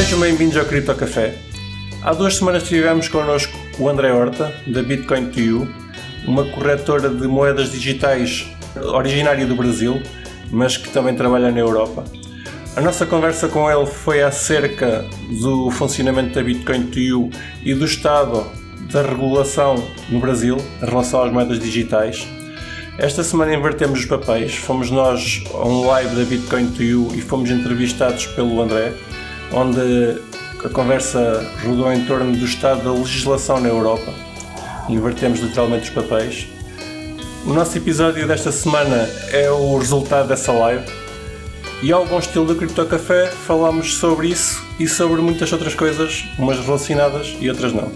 Sejam bem-vindos ao Cripto Café. Há duas semanas tivemos connosco o André Horta, da Bitcoin to You, uma corretora de moedas digitais originária do Brasil, mas que também trabalha na Europa. A nossa conversa com ele foi acerca do funcionamento da Bitcoin to You e do estado da regulação no Brasil em relação às moedas digitais. Esta semana invertemos os papéis, fomos nós a um live da Bitcoin to You e fomos entrevistados pelo André, onde a conversa rodou em torno do estado da legislação na Europa. Invertemos literalmente os papéis. O nosso episódio desta semana é o resultado dessa live e ao bom estilo do Cripto Café falámos sobre isso e sobre muitas outras coisas, umas relacionadas e outras não.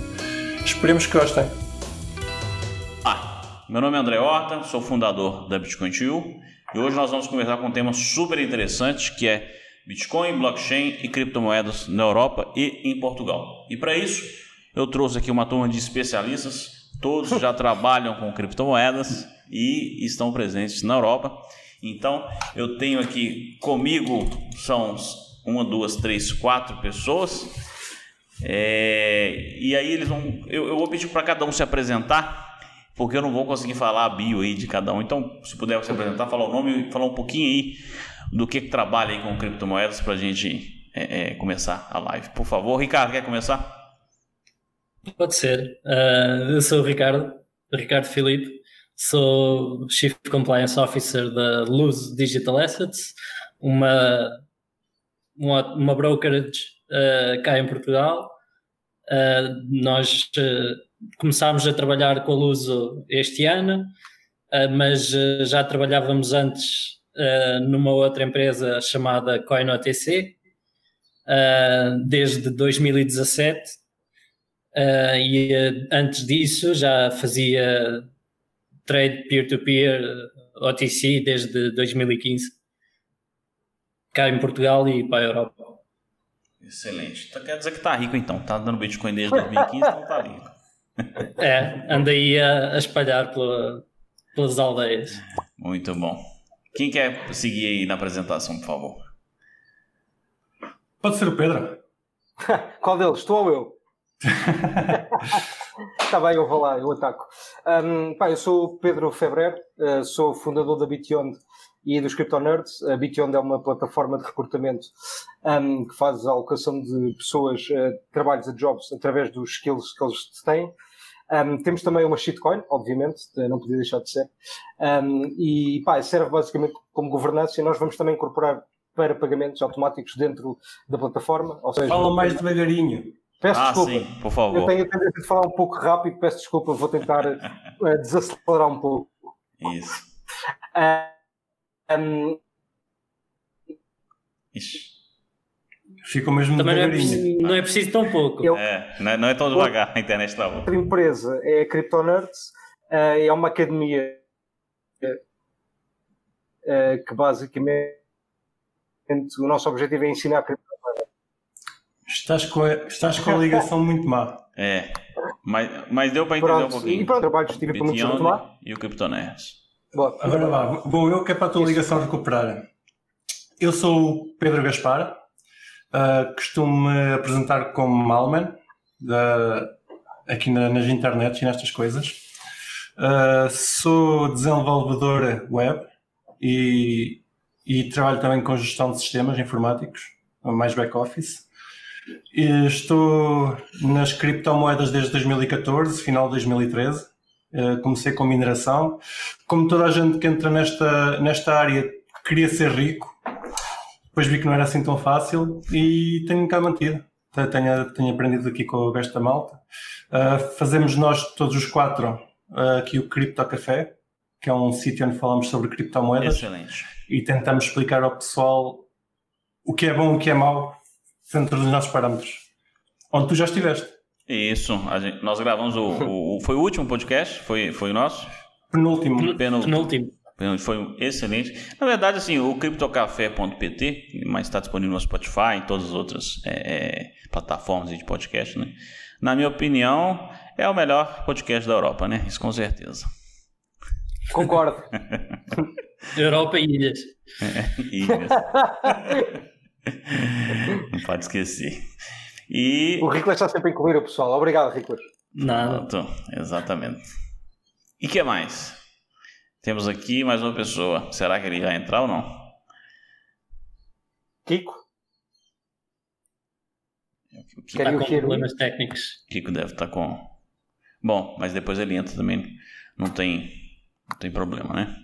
Esperemos que gostem. Ah, meu nome é André Horta, sou fundador da Bitcoin You e hoje nós vamos conversar com um tema super interessante que é Bitcoin, blockchain e criptomoedas na Europa e em Portugal. E para isso, eu trouxe aqui uma turma de especialistas, todos já trabalham com criptomoedas e estão presentes na Europa. Então, eu tenho aqui comigo são uma, duas, três, quatro pessoas. É, e aí eles vão. Eu, eu vou pedir para cada um se apresentar, porque eu não vou conseguir falar a bio aí de cada um. Então, se puder se apresentar, falar o nome e falar um pouquinho aí do que, trabalha aí com criptomoedas para a gente é, é, começar a live. Por favor, Ricardo, quer começar? Pode ser. Uh, eu sou o Ricardo, Ricardo Filipe, sou Chief Compliance Officer da Luz Digital Assets, uma, uma, uma brokerage uh, cá em Portugal. Uh, nós começámos a trabalhar com a Luso este ano, mas já trabalhávamos antes uh, numa outra empresa chamada CoinOTC uh, desde 2017 uh, e antes disso já fazia trade peer-to-peer OTC desde 2015 cá em Portugal e para a Europa. Excelente. Então quer dizer que está rico então, está dando Bitcoin desde 2015, então está rico. É, anda aí a, a espalhar pela, pelas aldeias. Muito bom. Quem quer seguir aí na apresentação, por favor? Pode ser o Pedro. Qual deles? Tu ou eu? Está bem, eu vou lá, eu ataco. Um, pá, eu sou o Pedro Febrer, uh, sou fundador da Bityond e dos Crypto Nerds. A Bityond é uma plataforma de recrutamento um, que faz a alocação de pessoas, uh, trabalhos a jobs através dos skills que eles têm. Um, temos também uma shitcoin, obviamente, não podia deixar de ser. Um, e pá, serve basicamente como governança e nós vamos também incorporar para pagamentos automáticos dentro da plataforma. Ou seja, Fala mais devagarinho. Peço ah, desculpa. Sim, por favor. Eu tenho a tendência de falar um pouco rápido, peço desculpa, vou tentar uh, desacelerar um pouco. Isso. Uh, um... Ixi. Ficou mesmo Também não é, preciso, não é preciso tão pouco. Eu- É, não é, não é tão devagar, a internet está boa. Outra empresa é a Crypto Nerds, uh, é uma academia uh, que basicamente o nosso objetivo é ensinar criptomoedas. Estás com, a, estás com a ligação muito má. É, mas, mas deu para entender um Pronto, pouquinho. e pronto, trabalhos tive para muito retomar. e o Cryptonerds. Agora vá, vou eu que é para a tua ligação recuperar. Eu sou o Pedro Gaspar, uh, costumo me apresentar como Malman, da- aqui na- nas internets e nestas coisas. Uh, sou desenvolvedor web e, e trabalho também com gestão de sistemas informáticos, mais back-office. Estou nas criptomoedas desde 2014, final de 2013. Uh, comecei com mineração. Como toda a gente que entra nesta, nesta área queria ser rico, depois vi que não era assim tão fácil e tenho cá mantido. Te- Tenho, tenho aprendido aqui com o gajo da malta. Uh, fazemos nós, todos os quatro, uh, aqui o Cripto Café, que é um sítio onde falamos sobre criptomoedas Excelente. e tentamos explicar ao pessoal o que é bom e o que é mau dentro dos nossos parâmetros. Onde tu já estiveste. Isso, a gente- nós gravamos o, o- o- Foi o último podcast? Foi, foi o nosso? Penúltimo. Peno- Penúltimo. Foi um excelente. Na verdade, assim, o criptocafé.pt, mas está disponível no Spotify, em todas as outras é, é, plataformas de podcast, né? Na minha opinião, é o melhor podcast da Europa, né? Isso com certeza. concordo. Europa e ilhas. Ilhas. Não pode esquecer. E... O Ricolas está sempre a incluir o pessoal. Obrigado, Ricolas. Nada. Exatamente. E que mais? Temos aqui mais uma pessoa. Será que ele vai entrar ou não? Kiko? O Kiko, Está com problemas técnicos. Kiko deve estar com. Bom, mas depois ele entra também. Não tem, não tem problema, né?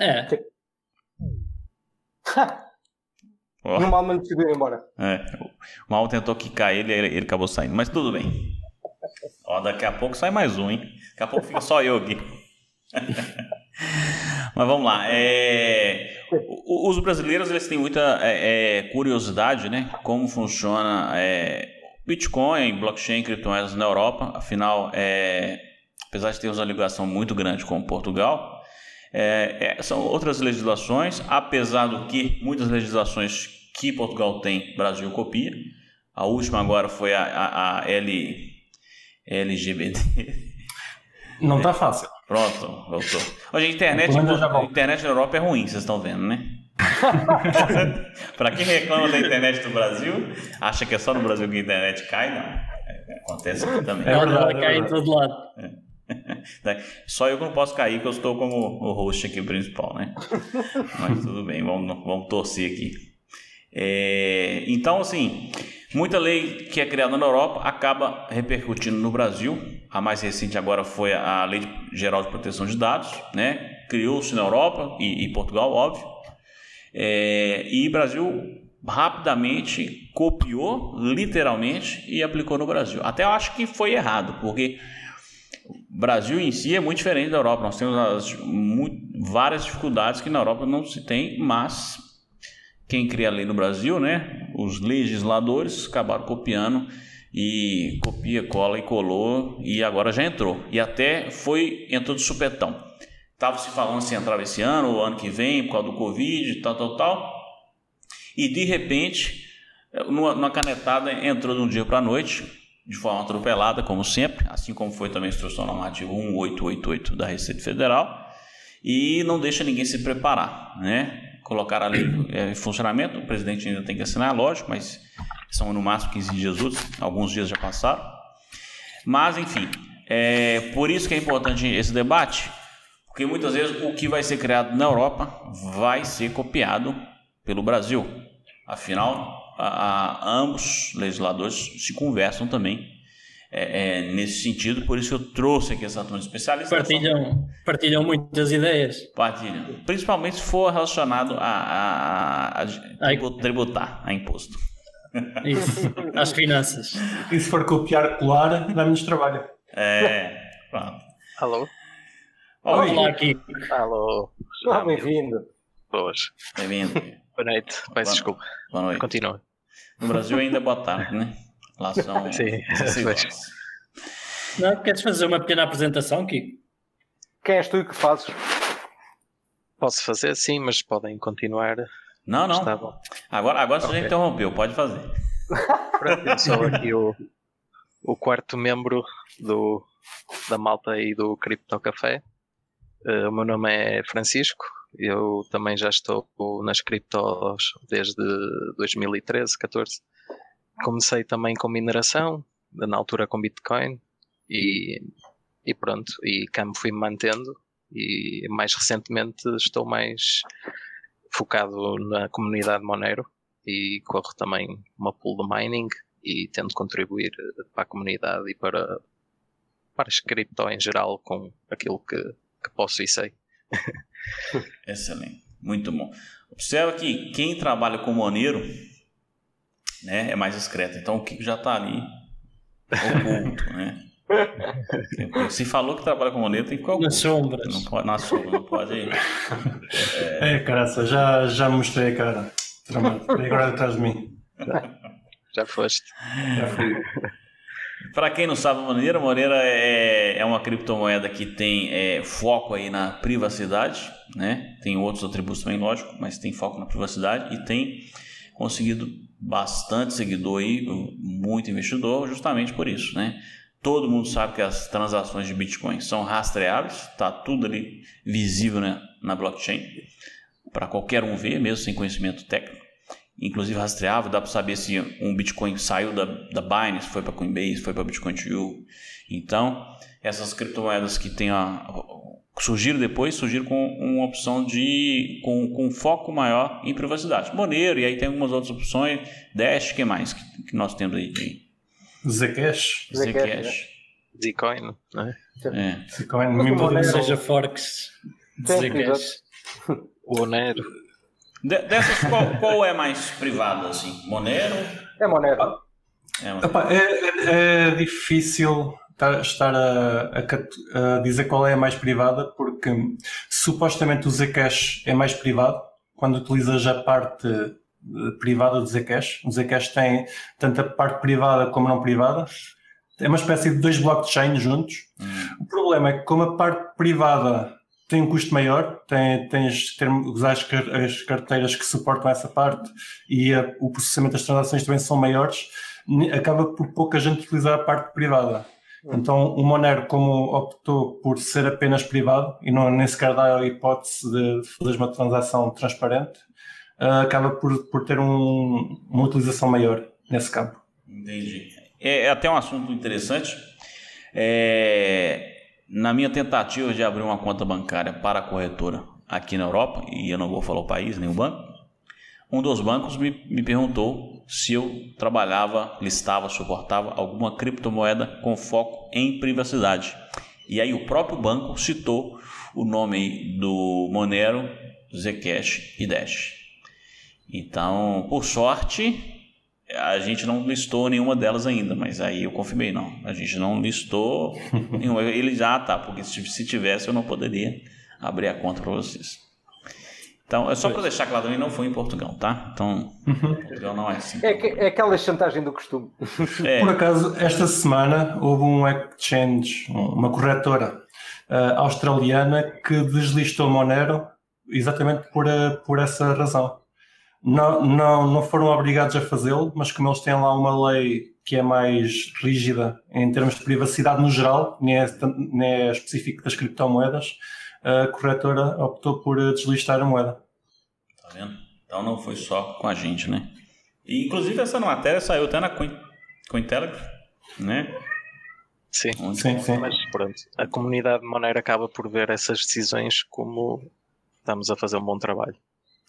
É, Ó, No Malman decidiu ir embora. é, o Mal tentou quicar ele, ele, ele acabou saindo. Mas tudo bem. Ó, daqui a pouco sai mais um, hein? Daqui a pouco fica só eu aqui. Mas vamos lá. É, os brasileiros eles têm muita é, é, curiosidade, né? Como funciona é, Bitcoin, blockchain, criptomoedas na Europa. Afinal, é, apesar de ter uma ligação muito grande com Portugal, é, é, são outras legislações. Apesar do que muitas legislações que Portugal tem, Brasil copia. A última agora foi a, a, a L, LGBT. Não está fácil. Pronto, voltou. Hoje a internet, a internet na Europa é ruim, vocês estão vendo, né? Para quem reclama da internet do Brasil, acha que é só no Brasil que a internet cai, não. É, Acontece aqui também. É verdade, é cai em verdade. todo lado. Só eu que não posso cair, que eu estou como o host aqui principal, né? Mas tudo bem, vamos, vamos torcer aqui. É, então, assim, muita lei que é criada na Europa acaba repercutindo no Brasil. A mais recente agora foi a Lei Geral de Proteção de Dados, né? Criou-se na Europa e, e Portugal, óbvio. É, e Brasil rapidamente copiou, literalmente, e aplicou no Brasil. Até eu acho que foi errado, porque o Brasil em si é muito diferente da Europa. Nós temos as, mu- várias dificuldades que na Europa não se tem, mas quem cria a lei no Brasil, né? Os legisladores acabaram copiando e copia, cola e colou e agora já entrou. E até foi, entrou de supetão. Estava se falando se entrava esse ano ou ano que vem por causa do Covid, tal, tal, tal. E de repente, numa, numa canetada, entrou de um dia para a noite, de forma atropelada, como sempre, assim como foi também a instrução normativa 1888 da Receita Federal, e não deixa ninguém se preparar, né? Colocar a lei eh, em funcionamento, o presidente ainda tem que assinar, lógico, mas são no máximo 15 dias úteis, alguns dias já passaram. Mas, enfim, é por isso que é importante esse debate, porque muitas vezes o que vai ser criado na Europa vai ser copiado pelo Brasil. Afinal, a, a- ambos legisladores se conversam também é, é, nesse sentido, por isso que eu trouxe aqui essa turma de especialistas. Partilham, partilham muitas ideias. Partilham. Principalmente se for relacionado a, a- a- a tributar, a imposto. Isso. Às finanças. E se for copiar, colar, dá-nos trabalho. É, pronto. Alô? Oi, Olá aqui. Alô? Ah, bem-vindo. Boas. bem-vindo. Boa noite. Peço desculpa. Boa noite. Continua. No Brasil ainda é boa tarde, né? Lá são Sim, 16 pois. horas. Não, queres fazer uma pequena apresentação, Kiko? Quem és tu e o que fazes? Posso fazer sim, mas podem continuar. Não, não. Está bom. Agora, agora você já interrompeu, pode fazer. Pronto, eu sou aqui o, o quarto membro do, da malta aí do Cripto Café. Eh, o meu nome é Francisco. Eu também já estou nas criptos desde 2013, 14. Comecei também com mineração, na altura com Bitcoin. E, e pronto, e cá me fui mantendo. E mais recentemente estou mais focado na comunidade Monero e corro também uma pool de mining e tento contribuir para a comunidade e para, para as cripto em geral com aquilo que, que posso e sei. Excelente, muito bom. Observa que quem trabalha com Monero né, é mais discreto, então o Kiko já está ali oculto, né? Se falou que trabalha com Monero, tem que ficar Nas oculto. sombras. Não pode, na sombra, não pode. É, caraça, já, já mostrei a cara. E agora atrás de mim. Já foste. Já fui. Para quem não sabe, Monero, Monero é, é uma criptomoeda que tem é, foco aí na privacidade, né? Tem outros atributos também, lógico, mas tem foco na privacidade e tem conseguido bastante seguidor aí, muito investidor, justamente por isso, né? Todo mundo sabe que as transações de Bitcoin são rastreáveis, tá tudo ali visível né, na blockchain para qualquer um ver, mesmo sem conhecimento técnico. inclusive rastreável, dá para saber se um Bitcoin saiu da, da Binance, foi para Coinbase, foi para Bitcoin Então, essas criptomoedas que tem a, surgiram depois, surgiram com uma opção de com, com um foco maior em privacidade. Monero, e aí tem algumas outras opções, Dash, que mais que, que nós temos aí? Zcash. Zcash. Zcoin, né? É. Zcoin, mesmo Monero- tudo- Seja Forks, Zcash. O Onero. De- dessas, qual, qual é mais privada, assim? Monero? É Monero. É, Monero. Epá, é, é- é difícil estar, a, a a dizer qual é a mais privada, porque supostamente o Zcash é mais privado quando utilizas a parte eh, privada do Zcash. O Zcash tem tanto a parte privada como não privada. É uma espécie de dois blockchains juntos. O problema é que, como a parte privada tem um custo maior, tem, tens de ter, usar as, as carteiras que suportam essa parte e a- o processamento das transações também são maiores, acaba por pouca gente utilizar a parte privada. Então, o Monero, como optou por ser apenas privado e não nem sequer dá a hipótese de fazer uma transação transparente, ah, acaba por, por ter um- uma utilização maior nesse campo. Entendi. É, é até um assunto interessante. É, na minha tentativa de abrir uma conta bancária para a corretora aqui na Europa, e eu não vou falar o país nem o banco, um dos bancos me, me perguntou se eu trabalhava, listava, suportava alguma criptomoeda com foco em privacidade. E aí o próprio banco citou o nome do Monero, Zcash e Dash. Então, por sorte, a gente não listou nenhuma delas ainda, mas aí eu confirmei, não. A gente não listou nenhuma. Ele já tá, porque se, se tivesse eu não poderia abrir a conta para vocês. Então, é só para deixar claro também, não foi em Portugal, tá? Então, Portugal não é assim. É, que- é aquela chantagem do costume. É, Por acaso, esta semana houve um exchange, uma corretora ah, australiana que deslistou Monero exatamente por, ah, por essa razão. Não, não, não foram obrigados a fazê-lo, mas como eles têm lá uma lei que é mais rígida em termos de privacidade no geral, nem é, nem é específico das criptomoedas, a corretora optou por ah, deslistar a moeda. Tá vendo? Então não foi só com a gente, né? E, inclusive essa matéria saiu até na Coin, Cointelegraph, né? Sim. Onde- Sim, sim. Mas pronto, a comunidade Monero acaba por ver essas decisões como estamos a fazer um bom trabalho.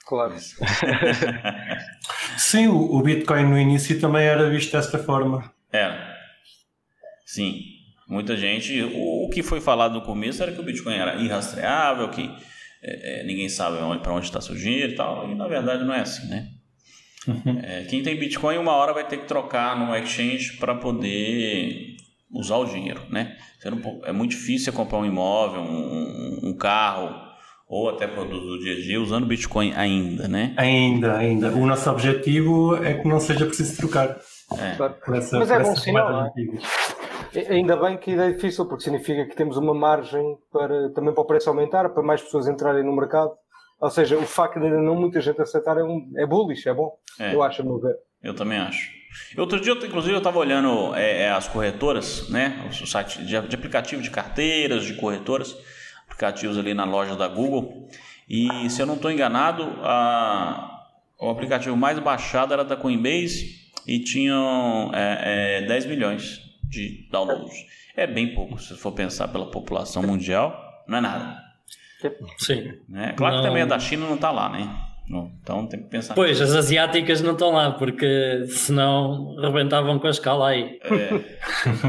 Claro. Sim, o, o Bitcoin no início também era visto desta forma. Era. Sim. Muita gente. O, o que foi falado no começo era que o Bitcoin era irrastreável, que é, é, ninguém sabe para onde está seu dinheiro e tal. E na verdade não é assim, né? É, quem tem Bitcoin uma hora vai ter que trocar no exchange para poder usar o dinheiro, né? É muito difícil você comprar um imóvel, um, um carro ou até produtos do dia a dia usando Bitcoin ainda, né? Ainda, ainda. O nosso objetivo é que não seja preciso trocar. Por essa, Mas é bom sinal, moedas Ainda bem que ainda é difícil, porque significa que temos uma margem para também para o preço aumentar, para mais pessoas entrarem no mercado. Ou seja, o facto de ainda não muita gente aceitar é, um, é bullish, é bom. É. Eu acho, a meu ver. Eu também acho. Outro dia, inclusive, eu estava olhando é, é, as corretoras, né? O site de, de aplicativo de carteiras, de corretoras, aplicativos ali na loja da Google. E se eu não estou enganado, a, o aplicativo mais baixado era da Coinbase e tinham é, é, 10 milhões de downloads. É bem pouco, se for pensar pela população mundial, não é nada. Sim. Né? Claro que Não. também a da China não está lá, né? Não, então tem que pensar. Pois, as asiáticas não estão lá, porque senão rebentavam com a escala aí.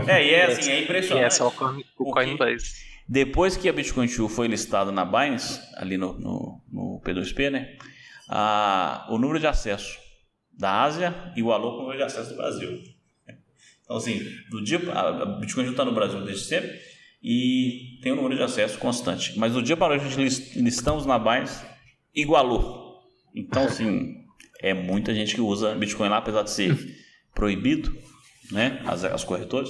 É, e é assim, é E impressionante. é só o? Coinbase. Depois que a Bitcoin Q foi listada na Binance, ali no, no, no P2P, né? A, o número de acesso da Ásia igualou com o número de acesso do Brasil. Então, assim, do dia, a Bitcoin está no Brasil desde sempre e tem um número de acesso constante. Mas do dia para hoje, a gente lis- listamos na Binance, igualou. Então, assim, é muita gente que usa Bitcoin lá, apesar de ser proibido, né? As, as corretoras.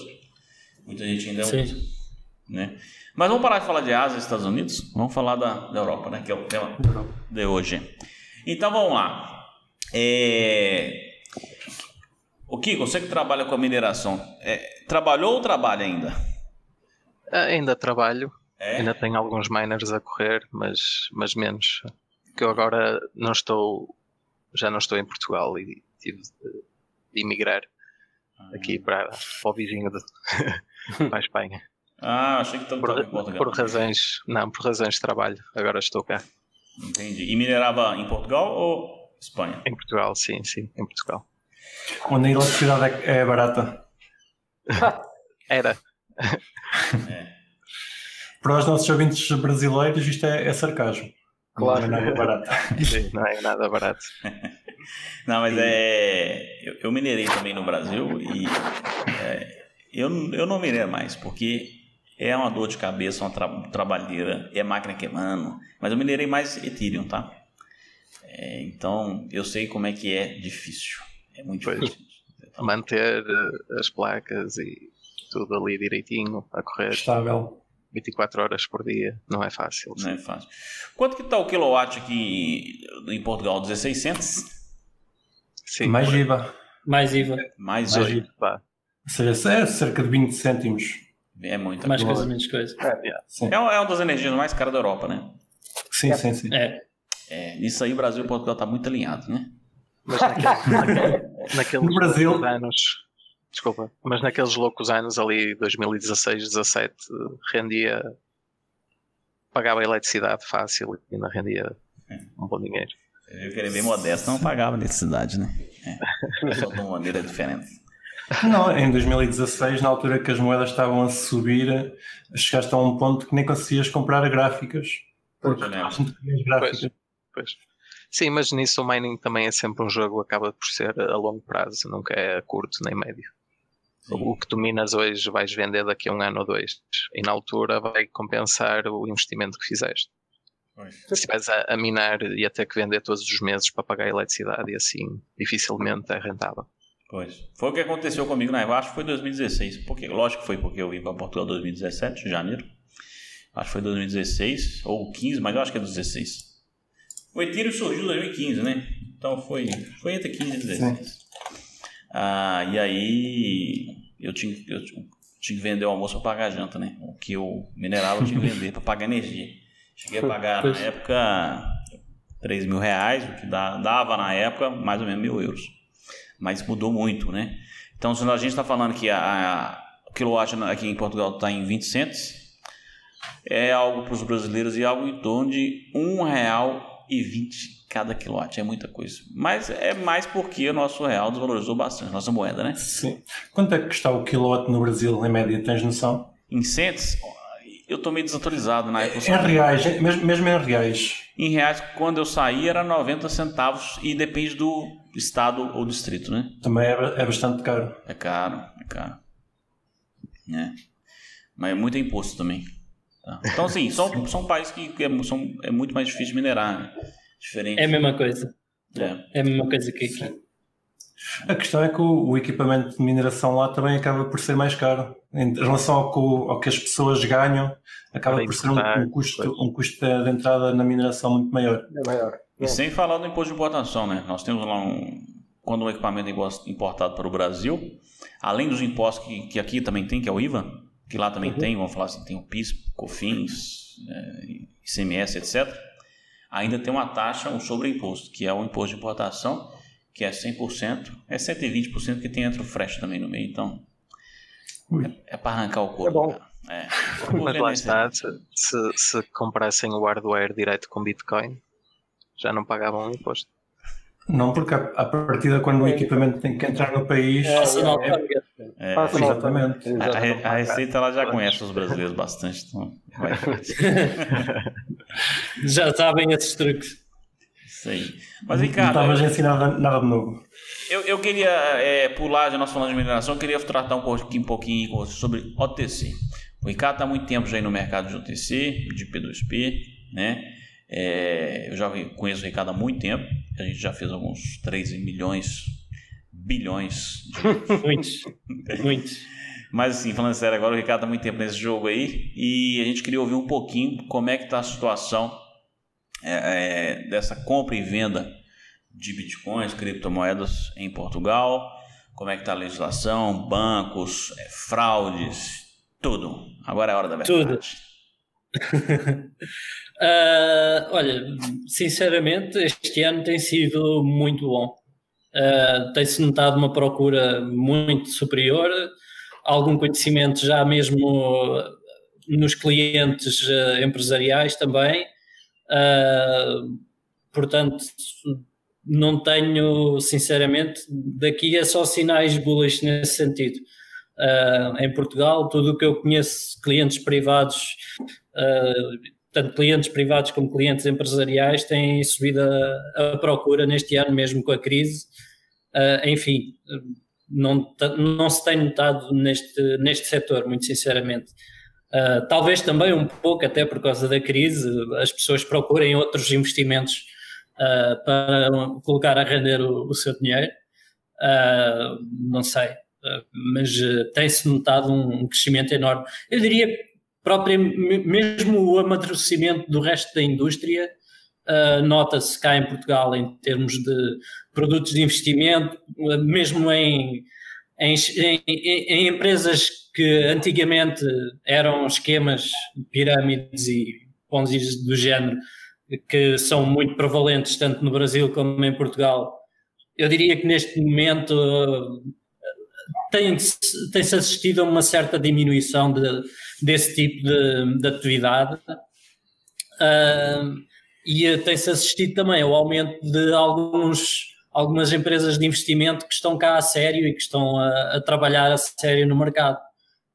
Muita gente ainda Sim. usa né? Mas vamos parar de falar de Ásia e Estados Unidos, vamos falar da, da Europa, né? Que é o tema de hoje. Então vamos lá. É... O Kiko, você que trabalha com a mineração, é, trabalhou ou trabalha ainda? Ah, Ainda trabalho, É? ainda tenho alguns miners a correr, mas, mas menos. Que eu agora não estou já não estou em Portugal e tive de emigrar aqui para, para o vizinho de, para a Espanha. Ah, achei que estava em Por, Portugal. por razões, não, por razões de trabalho. Agora estou cá. Entendi. E minerava em Portugal ou Espanha? Em Portugal, sim, sim, em Portugal. Onde a eletricidade é, é barata. Era. Para os nossos ouvintes brasileiros, isto é, é sarcasmo. Claro. Não é nada barato. Sim, não é nada barato. Não, mas é. Eu, eu minerei também no Brasil e é, eu, eu não minerei mais, porque é uma dor de cabeça, uma tra trabalheira, é máquina queimando. Mas eu minerei mais Ethereum, tá? É, então eu sei como é que é difícil. É muito Pois. difícil. Então, Manter eh, as placas e tudo ali direitinho, a correr Estável. 24 horas por dia, não é fácil. não é fácil. Quanto que tá o kilowatt aqui em Portugal? 16 cents? Sim, Mais por- IVA. Mais IVA. Mais Mais 8. vá. Ou seja, é cerca de 20 cêntimos. É muita Mais coisa. menos coisa. É uma é uma das energias mais caras da Europa, né? sim, sim. sim. É. É, nisso aí o Brasil e Portugal tá muito alinhado, né? Mas naquele, naquele- naqueles No Brasil- loucos anos, desculpa, mas naqueles loucos anos ali, 2016, 17, rendia, pagava eletricidade fácil e ainda rendia um bom dinheiro. Eu queria bem modesto, não pagava necessidade, né? É. Só de uma maneira diferente. Não, em 2016, na altura que as moedas estavam a subir, chegaste a um ponto que nem conseguias comprar gráficas. Porque não tinhas gráficas. Pois. Sim, mas nisso o mining também é sempre um jogo, acaba por ser a longo prazo, nunca é a curto nem médio. O que tu minas hoje vais vender daqui a um ano ou dois. E na altura vai compensar o investimento que fizeste. Pois. Se estiveres a, a minar e a ter que vender todos os meses para pagar a eletricidade e assim, dificilmente é rentável. Pois. Foi o que aconteceu comigo na Acho que foi 2016. Porque, lógico que foi porque eu vim para Portugal em 2017, janeiro. Acho que foi 2016 ou 15, mas eu acho que é 2016. O Ethereum surgiu em 2015, né? Então foi, foi entre 15 e 16. Ah, e aí eu tinha, eu tinha que vender o almoço para pagar a janta, né? O que eu minerava eu tinha que vender para pagar energia. Cheguei a pagar na época 3 mil reais, o que dava na época mais ou menos mil euros. Mas mudou muito, né? Então, se a gente está falando que a, a, quilowatt aqui em Portugal está em 20 cents, é algo para os brasileiros e algo em torno de R$ 1,20 cada quilowatt. É muita coisa. Mas é mais porque o nosso real desvalorizou bastante, nossa moeda, né? Sim. Quanto é que está o kilowatt no Brasil, em média? Tens noção? Em cents, eu tô meio desatualizado na época. Em reais, em- mesmo, mesmo em reais. Em reais, quando eu saí, era 90 centavos e depende do estado ou distrito, né? Também é, é bastante caro. É caro, é caro. É. Mas é muito imposto também. Tá? Então, assim, são, são países que, que é, são, é muito mais difícil de minerar. Né? Diferente. É a mesma coisa. É. É a mesma coisa que aqui. A questão é que o, o equipamento de mineração lá também acaba por ser mais caro. Em relação ao que, ao que as pessoas ganham, acaba Para por ser um, um custo, um custo de entrada na mineração muito maior. É maior. E sem falar do imposto de importação, né? Nós temos lá um. Quando um equipamento é importado para o Brasil, além dos impostos que, que aqui também tem, que é o IVA, que lá também tem, vamos falar assim, tem o PIS, COFINS, é, ICMS, etc. Ainda tem uma taxa, um sobreimposto, que é o imposto de importação, que é 100%, é 120% que tem entra o frete também no meio, então. É, é para arrancar o couro. É bom. cara. É. Mas lá está, se, se, se comprassem o hardware direto com Bitcoin, já não pagavam imposto. Não, porque a, a partida quando o equipamento tem que entrar no país. É, é. É. Passa exatamente. A, a, Receita ela já conhece os brasileiros bastante, então vai. Já sabem esses truques. Isso aí. Mas, não Ricardo, estavas a ensinar nada, nada de novo. eu, eu queria é, pular, já nós falamos de mineração, eu queria tratar um pouquinho, um pouquinho com você sobre OTC. O Ricardo está há muito tempo já aí no mercado de OTC, de P2P, né? É, eu já conheço o Ricardo há muito tempo, a gente já fez alguns 13 milhões, bilhões de Muitos. Muitos. Mas assim, falando sério agora, o Ricardo está há muito tempo nesse jogo aí e a gente queria ouvir um pouquinho como é que está a situação é, é, dessa compra e venda de bitcoins, criptomoedas em Portugal, como é que está a legislação, bancos, é, fraudes, tudo. Agora é a hora da verdade. Tudo. uh, olha, sinceramente, este ano tem sido muito bom. Uh, Tem-se notado uma procura muito superior, algum conhecimento já mesmo nos clientes uh, empresariais também. Uh, portanto, não tenho, sinceramente, daqui é só sinais bullish nesse sentido. Uh, em Portugal, tudo o que eu conheço, clientes privados, uh, tanto clientes privados como clientes empresariais, têm subido a, a procura neste ano, mesmo com a crise. Uh, enfim, não, não se tem notado neste, neste setor, muito sinceramente. Uh, talvez também um pouco, até por causa da crise, as pessoas procurem outros investimentos uh, para colocar a render o, o seu dinheiro. Uh, não sei, mas tem-se notado um, um, crescimento enorme. Eu diria próprio, mesmo o amadurecimento do resto da indústria nota-se cá em Portugal em termos de produtos de investimento, mesmo em em, em, em, empresas que antigamente eram esquemas, pirâmides e ponzis do género, que são muito prevalentes tanto no Brasil como em Portugal, eu diria que neste momento tem-se tem assistido a uma certa diminuição de, desse tipo de, de atividade. Uh, e tem-se assistido também ao aumento de alguns algumas empresas de investimento que estão cá a sério e que estão a, a trabalhar a sério no mercado.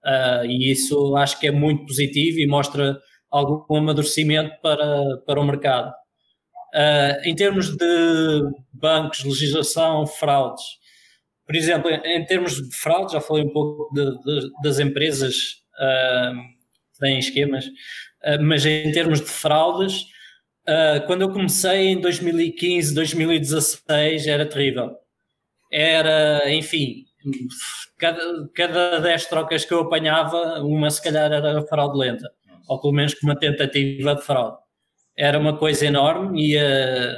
Uh, e isso acho que é muito positivo e mostra algum amadurecimento para, para o mercado. Uh, em termos de bancos, legislação, fraudes, por exemplo, em termos de fraudes, já falei um pouco de, de, das empresas uh, que têm esquemas, mas em termos de fraudes, Uh, quando eu comecei em 2015, 2016, era terrível. Era, enfim, cada, cada 10 trocas que eu apanhava, uma se calhar era fraudulenta, ou pelo menos com uma tentativa de fraude. Era uma coisa enorme e uh,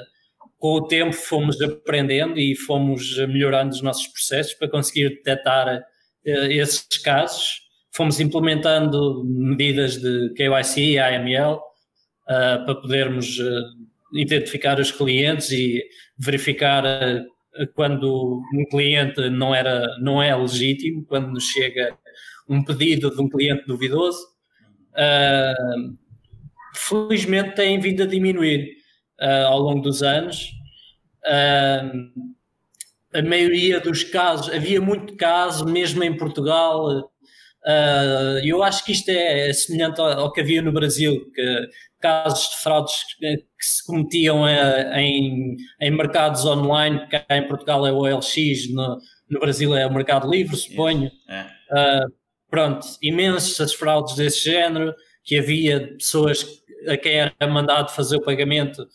com o tempo fomos aprendendo e fomos melhorando os nossos processos para conseguir detectar uh, esses casos. Fomos implementando medidas de KYC, AML, uh, para podermos uh, identificar os clientes e verificar quando um cliente não, era, não é legítimo, quando nos chega um pedido de um cliente duvidoso. felizmente tem vindo a diminuir ao longo dos anos. a maioria dos casos, havia muito caso, mesmo em Portugal, Uh, eu acho que isto é semelhante ao, que havia no Brasil, que casos de fraudes que, que se cometiam uh, em, em mercados online, que cá em Portugal é o OLX, no, no Brasil é o Mercado Livre, suponho. É. Uh, pronto, imensas fraudes desse género, que havia pessoas a quem era mandado fazer o pagamento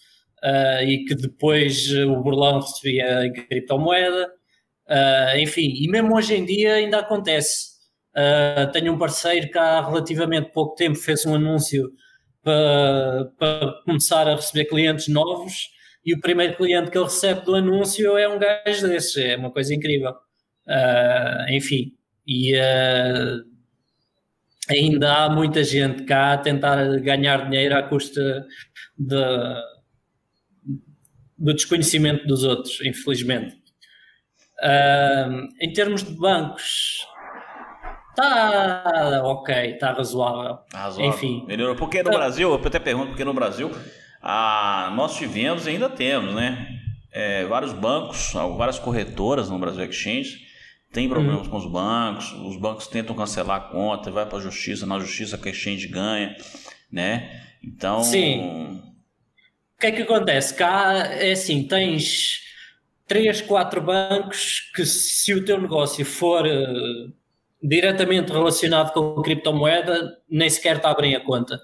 e que depois o burlão recebia em criptomoeda. enfim, e mesmo hoje em dia ainda acontece. Uh, tenho um parceiro que há relativamente pouco tempo fez um anúncio para, para começar a receber clientes novos e o primeiro cliente que ele recebe do anúncio é um gajo desses, é uma coisa incrível. Uh, enfim, e uh, ainda há muita gente cá a tentar ganhar dinheiro à custa de, do desconhecimento dos outros, infelizmente. Uh, em termos de bancos, Tá ok, tá razoável. Tá razoável. Enfim. Melhorou. Porque no tá. Brasil, eu até pergunto, porque no Brasil ah, nós tivemos e ainda temos, né? É, vários bancos, várias corretoras no Brasil Exchange tem problemas hum. com os bancos, os bancos tentam cancelar a conta, vai para a justiça, na justiça que a exchange ganha, né? Então. Sim. O que é que acontece? Cá é assim: tens três, quatro bancos que, se o teu negócio for uh, diretamente relacionado com criptomoeda, nem sequer te abrem a conta.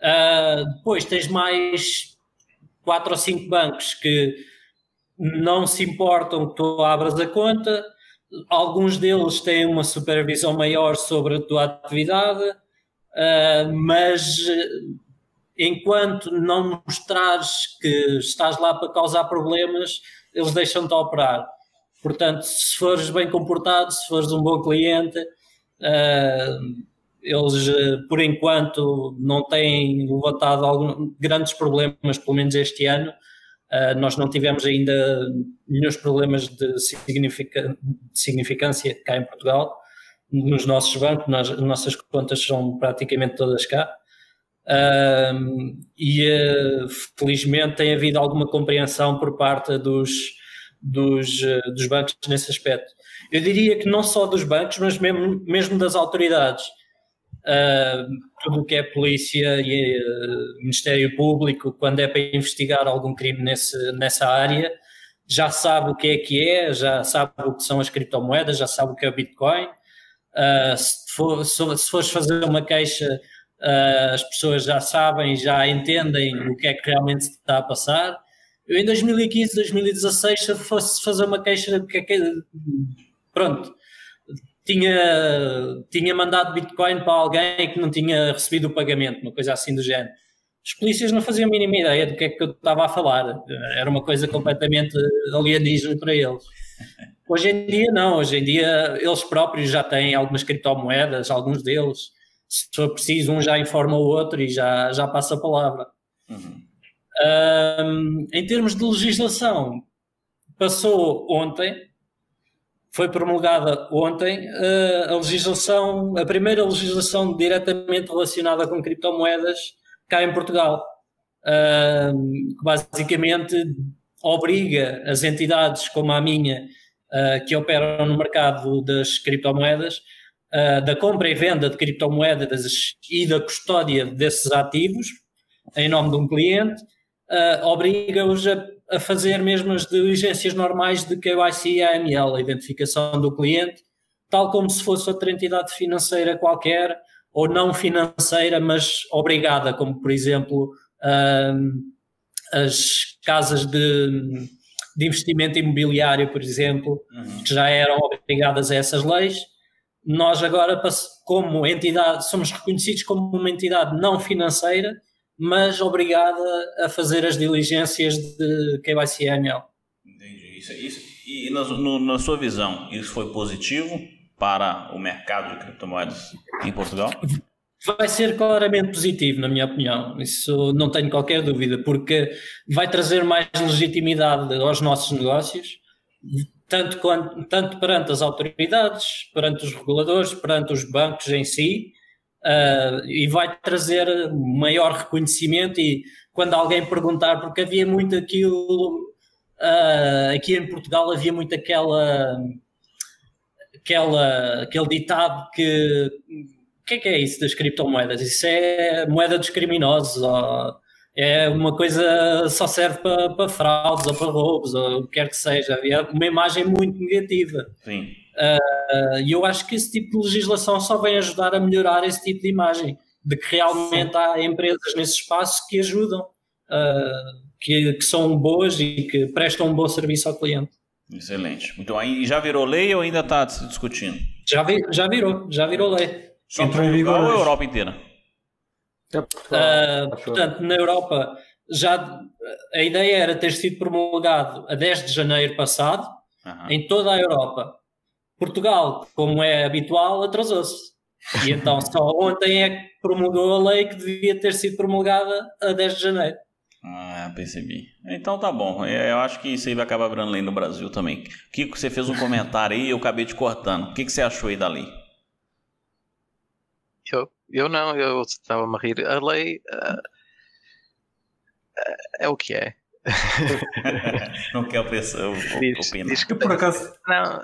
Uh, depois tens mais quatro ou cinco bancos que não se importam que tu abras a conta, alguns deles têm uma supervisão maior sobre a tua atividade, uh, mas enquanto não mostrares que estás lá para causar problemas, eles deixam-te operar. Portanto, se fores bem comportado, se fores um bom cliente, uh, eles, eh, por enquanto, não têm levantado algum, grandes problemas, pelo menos este ano. Uh, nós não tivemos ainda nenhum problemas de, significa, de significância cá em Portugal, nos nossos bancos, nas, as nossas contas são praticamente todas cá. Uh, e uh, felizmente tem havido alguma compreensão por parte dos, dos, dos bancos nesse aspecto. Eu diria que não só dos bancos, mas mesmo, mesmo das autoridades uh, tudo o que é polícia e uh, Ministério Público, quando é para investigar algum crime nesse, nessa área, já sabe o que é que é, já sabe o que são as criptomoedas, já sabe o que é o Bitcoin. Uh, se, for, se fores fazer uma queixa, uh, as pessoas já sabem, já entendem o que é que realmente está a passar. Eu em 2015, 2016, se fosse fazer uma queixa, que é que, pronto, tinha, tinha mandado Bitcoin para alguém que não tinha recebido o pagamento, uma coisa assim do género. Os polícias não faziam a mínima ideia do que é que eu estava a falar. Era uma coisa completamente alienígena para eles. Hoje em dia, não. Hoje em dia, eles próprios já têm algumas criptomoedas, alguns deles. Se for preciso, um já informa o outro e já, já passa a palavra. Uhum. Um, em termos de legislação, passou ontem foi promulgada ontem eh, a legislação, a primeira legislação diretamente relacionada com criptomoedas cá em Portugal, que basicamente obriga as entidades como a minha, eh, que operam no mercado das criptomoedas, da compra e venda de criptomoedas e da custódia desses ativos em nome de um cliente, obriga-os a a fazer mesmo as diligências normais de KYC e AML, a identificação do cliente, tal como se fosse outra entidade financeira qualquer, ou não financeira, mas obrigada, como por exemplo um, as casas de, de, investimento imobiliário, por exemplo, uhum. que já eram obrigadas a essas leis. Nós agora, como entidade, somos reconhecidos como uma entidade não financeira, mas obrigada a fazer as diligências de KYC-AML. Entendi. Isso, isso, e na, no, na sua visão, isso foi positivo para o mercado de criptomoedas em Portugal? Vai ser claramente positivo, na minha opinião. Isso não tenho qualquer dúvida, porque vai trazer mais legitimidade aos nossos negócios, tanto, tanto perante as autoridades, perante os reguladores, perante os bancos em si, uh, e vai trazer maior reconhecimento e quando alguém perguntar, porque havia muito aquilo, uh, aqui em Portugal havia muito aquela, aquela, aquele ditado que o que é que é isso das criptomoedas? Isso é moeda dos criminosos, ou é uma coisa só serve para, para fraudes ou para roubos, ou o que quer que seja. Havia uma imagem muito negativa. Sim. Uh, e eu acho que esse tipo de legislação só vem ajudar a melhorar esse tipo de imagem, de que realmente há empresas nesse espaço que ajudam, uh, que, que, são boas e que prestam um bom serviço ao cliente. Excelente. Então, aí já virou lei ou ainda está discutindo? Já, vi, já virou, já virou lei. Só Entrou em vigor a Europa inteira? Uh, portanto, na Europa já a ideia era ter sido promulgado a 10 de janeiro passado uhum. em toda a Europa. Portugal, como é habitual, atrasou-se. E então só ontem é que promulgou a lei que devia ter sido promulgada a 10 de janeiro. Ah, percebi. Então tá bom. É, eu acho que isso aí vai acabar virando lei no Brasil também. Kiko, você fez um comentário aí e eu acabei te cortando. O que, que você achou aí da lei? Eu, eu não, eu estava a rir. A lei uh, é o que é. não quer opinar. Diz, diz que por acaso. Não.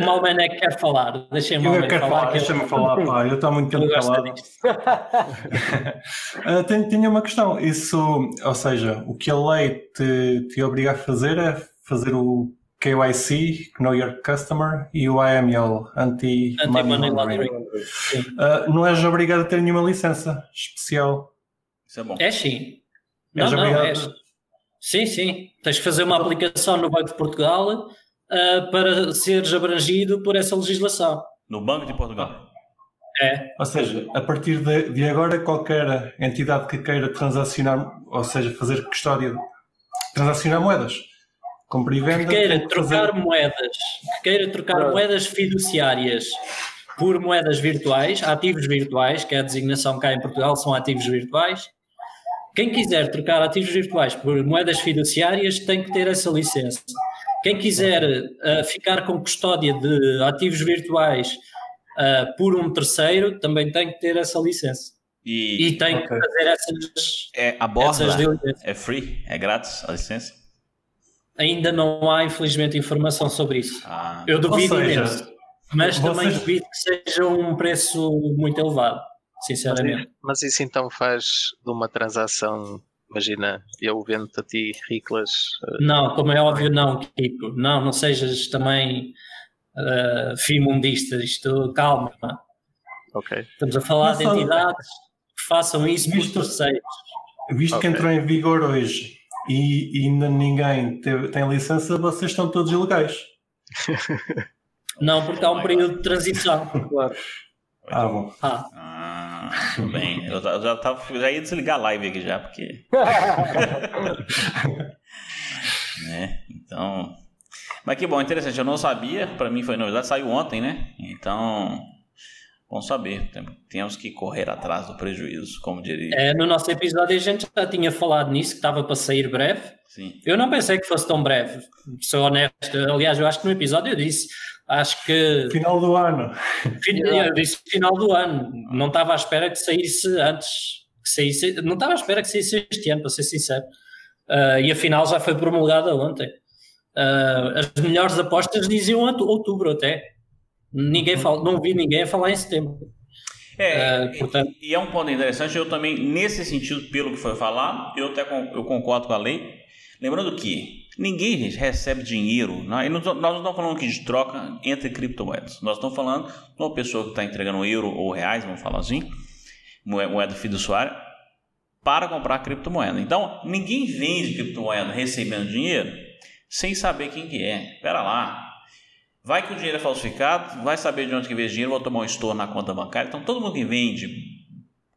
O Malmanek quer falar. Deixem-me falar. Quero falar Deixa-me falar, pá. Eu estou muito tempo calado. uh, tenho, tenho uma questão. Isso, ou seja, o que a lei te, te obriga a fazer é fazer o KYC, Know Your Customer, e o AML, Anti-Money Laundering. Uh, não és obrigado a ter nenhuma licença especial. Isso é bom. É sim. Não, és não, obrigado. És Sim, sim. Tens que fazer uma aplicação no Banco de Portugal uh, para seres abrangido por essa legislação. No Banco de Portugal? É. Ou seja, a partir de, de agora, qualquer entidade que queira transacionar, ou seja, fazer custódia, transacionar moedas, compra e venda. Que queira trocar fazer... moedas, que queira trocar moedas fiduciárias por moedas virtuais, ativos virtuais, que é a designação cá em Portugal, são ativos virtuais. Quem quiser trocar ativos virtuais por moedas fiduciárias tem que ter essa licença. Quem quiser uh, ficar com custódia de ativos virtuais uh, por um terceiro também tem que ter essa licença. E, e tem okay. que fazer essas. É, a borda é free? É grátis a licença? Ainda não há, infelizmente, informação sobre isso. Ah. Eu duvido seja, imenso. Mas vocês... também duvido que seja um preço muito elevado, sinceramente. Mas, mas isso então faz de uma transação Imagina, eu vendo-te a ti riclas. Uh... Não, como é óbvio, não, Kiko. Não, não sejas também uh, fimundista. Isto, calma. Ok. Estamos a falar de entidades que façam isso visto, por terceiros. Visto okay. que entrou em vigor hoje e, e ainda ninguém teve, tem licença, vocês estão todos ilegais. Não, porque há um período de transição. Claro. Ah, bom. Ah. ah tudo bem. Eu já, tava, já ia desligar a live aqui já, porque. né? Então. Mas que bom, interessante. Eu não sabia, para mim foi novidade, saiu ontem, né? Então. Bom saber, temos que correr atrás do prejuízo, como diria. É, no nosso episódio a gente já tinha falado nisso, que estava para sair breve. Sim. Eu não pensei que fosse tão breve, sou honesto. Aliás, eu acho que no episódio eu disse Acho que. Final do ano. Eu disse final do ano. Não estava à espera que saísse antes. Que saísse, não estava à espera que saísse este ano, para ser sincero. Uh, e afinal já foi promulgada ontem. Uh, as melhores apostas diziam outubro até. Ninguém uhum. fala, não vi ninguém falar em setembro. É, uh, portanto... e é um ponto interessante. Eu também, nesse sentido, pelo que foi falado, eu até eu concordo com a lei. Lembrando que Ninguém gente, recebe dinheiro. Nós não estamos falando aqui de troca entre criptomoedas. Nós estamos falando de uma pessoa que está entregando euro ou reais, vamos falar assim, moeda fiduciária, para comprar criptomoeda. Então, ninguém vende criptomoeda recebendo dinheiro sem saber quem que é. Espera lá. Vai que o dinheiro é falsificado, vai saber de onde que veio o dinheiro, vou tomar um estouro na conta bancária. Então, todo mundo que vende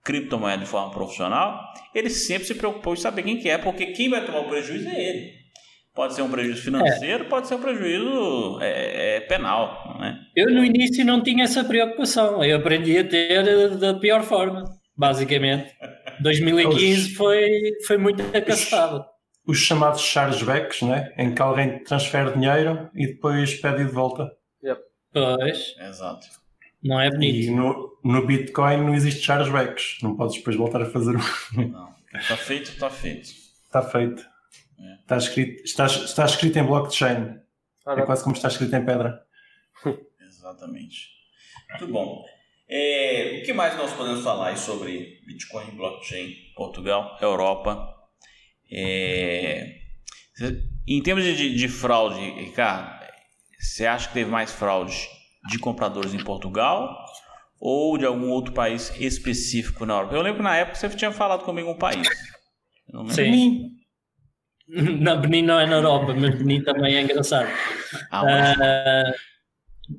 criptomoeda de forma profissional, ele sempre se preocupou em saber quem que é, porque quem vai tomar o prejuízo é ele. Pode ser um prejuízo financeiro, é. pode ser um prejuízo é, é, penal. Né? Eu no início não tinha essa preocupação, eu aprendi a ter da pior forma, basicamente. 2015 os, foi, foi muito acastado. Os, os chamados chargebacks, né? em que alguém transfere dinheiro e depois pede de volta. Yep. Pois. Exato. Não é bonito. E no, no Bitcoin não existe chargebacks, não podes depois voltar a fazer. Não, está feito, está feito. Está feito. É. Está, escrito, está, está escrito em blockchain. Ah, é quase como está escrito em pedra. Exatamente. Muito bom. É, o que mais nós podemos falar sobre Bitcoin, blockchain, Portugal, Europa? É, em termos de, de, fraude, Ricardo, você acha que teve mais fraude de compradores em Portugal ou de algum outro país específico na Europa? Eu lembro que na época você tinha falado comigo um país. Sim. Não, Benin não é na Europa, mas Benin também é engraçado. Ah, uh,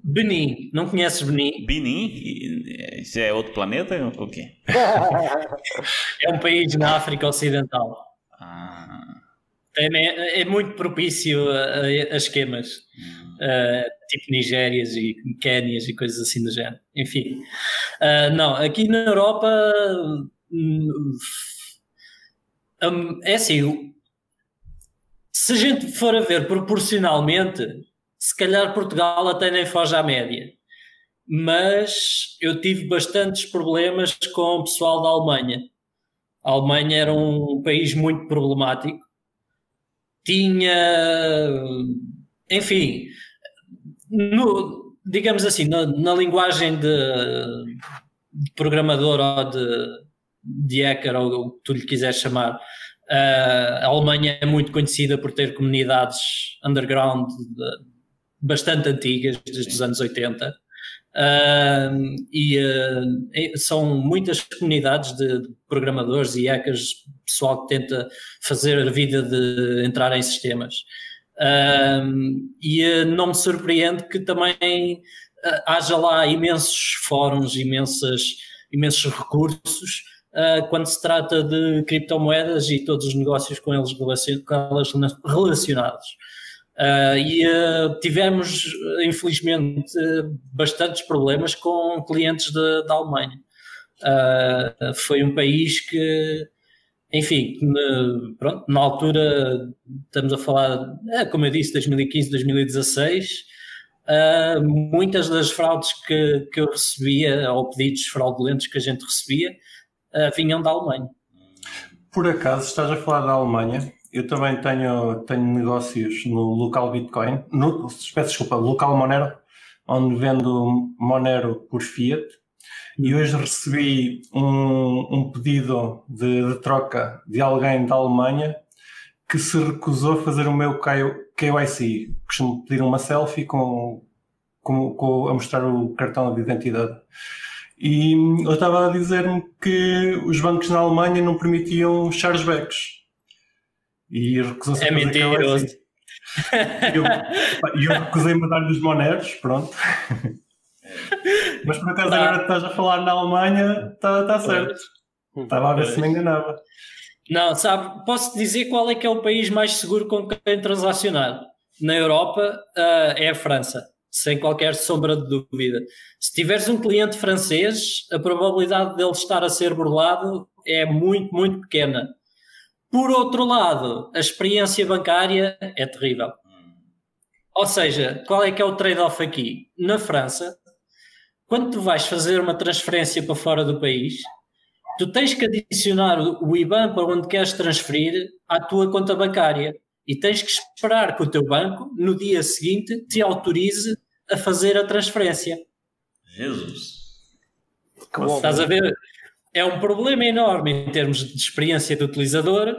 Benin, não conheces Benin? Benin? Isso é outro planeta ou quê? é um país na África Ocidental. Ah. É, é, muito propício a, a esquemas, hum. uh, tipo Nigérias e Quénias e coisas assim do género. Enfim, uh, não, aqui na Europa um, é assim, se a gente for a ver proporcionalmente, se calhar Portugal até nem foge à média. Mas eu tive bastantes problemas com o pessoal da Alemanha. A Alemanha era um país muito problemático. Tinha. Enfim. No, digamos assim, na, na linguagem de, de, programador ou de, de hacker, ou o que tu lhe quiseres chamar, a Alemanha é muito conhecida por ter comunidades underground de, bastante antigas, desde os anos 80. Uh, e uh, são muitas comunidades de programadores e hackers, pessoal que tenta fazer a vida de entrar em sistemas. Uh, e não me surpreende que também haja lá imensos fóruns, imensas, imensos recursos quando se trata de criptomoedas e todos os negócios com, eles com elas relacionados. Uh, e uh, tivemos, infelizmente, bastantes problemas com clientes da Alemanha. Uh, foi um país que, enfim, na, pronto, na altura, estamos a falar, é, como eu disse, 2015, 2016, muitas das fraudes que, que eu recebia, ou pedidos fraudulentos que a gente recebia, vinham da Alemanha. Por acaso, estás a falar da Alemanha? Eu também tenho, tenho negócios no local Bitcoin, no, peço desculpa, local Monero, onde vendo Monero por Fiat. E hoje recebi um, um pedido de, de, troca de alguém da Alemanha que se recusou a fazer o meu KYC. Costumo pedir uma selfie com, com, com, a mostrar o cartão de identidade. E ele estava a dizer-me que os bancos na Alemanha não permitiam chargebacks. E recusou-se é a fazer mentiroso. E eu, eu recusei-me a dar-lhe os moneros, pronto. Mas por acaso tá. agora estás a falar na Alemanha, está tá certo. Estava a ver se me enganava. Não, sabe, posso dizer qual é que é o país mais seguro com quem transacionar. Na Europa uh, é a França, sem qualquer sombra de dúvida. Se tiveres um cliente francês, a probabilidade dele estar a ser burlado é muito, muito pequena. Por outro lado, a experiência bancária é terrível. Ou seja, qual é que é o trade-off aqui? Na França, quando tu vais fazer uma transferência para fora do país, tu tens que adicionar o IBAN para onde queres transferir à tua conta bancária e tens que esperar que o teu banco, no dia seguinte, te autorize a fazer a transferência. Jesus! Estás a ver? É um problema enorme em termos de experiência do utilizador,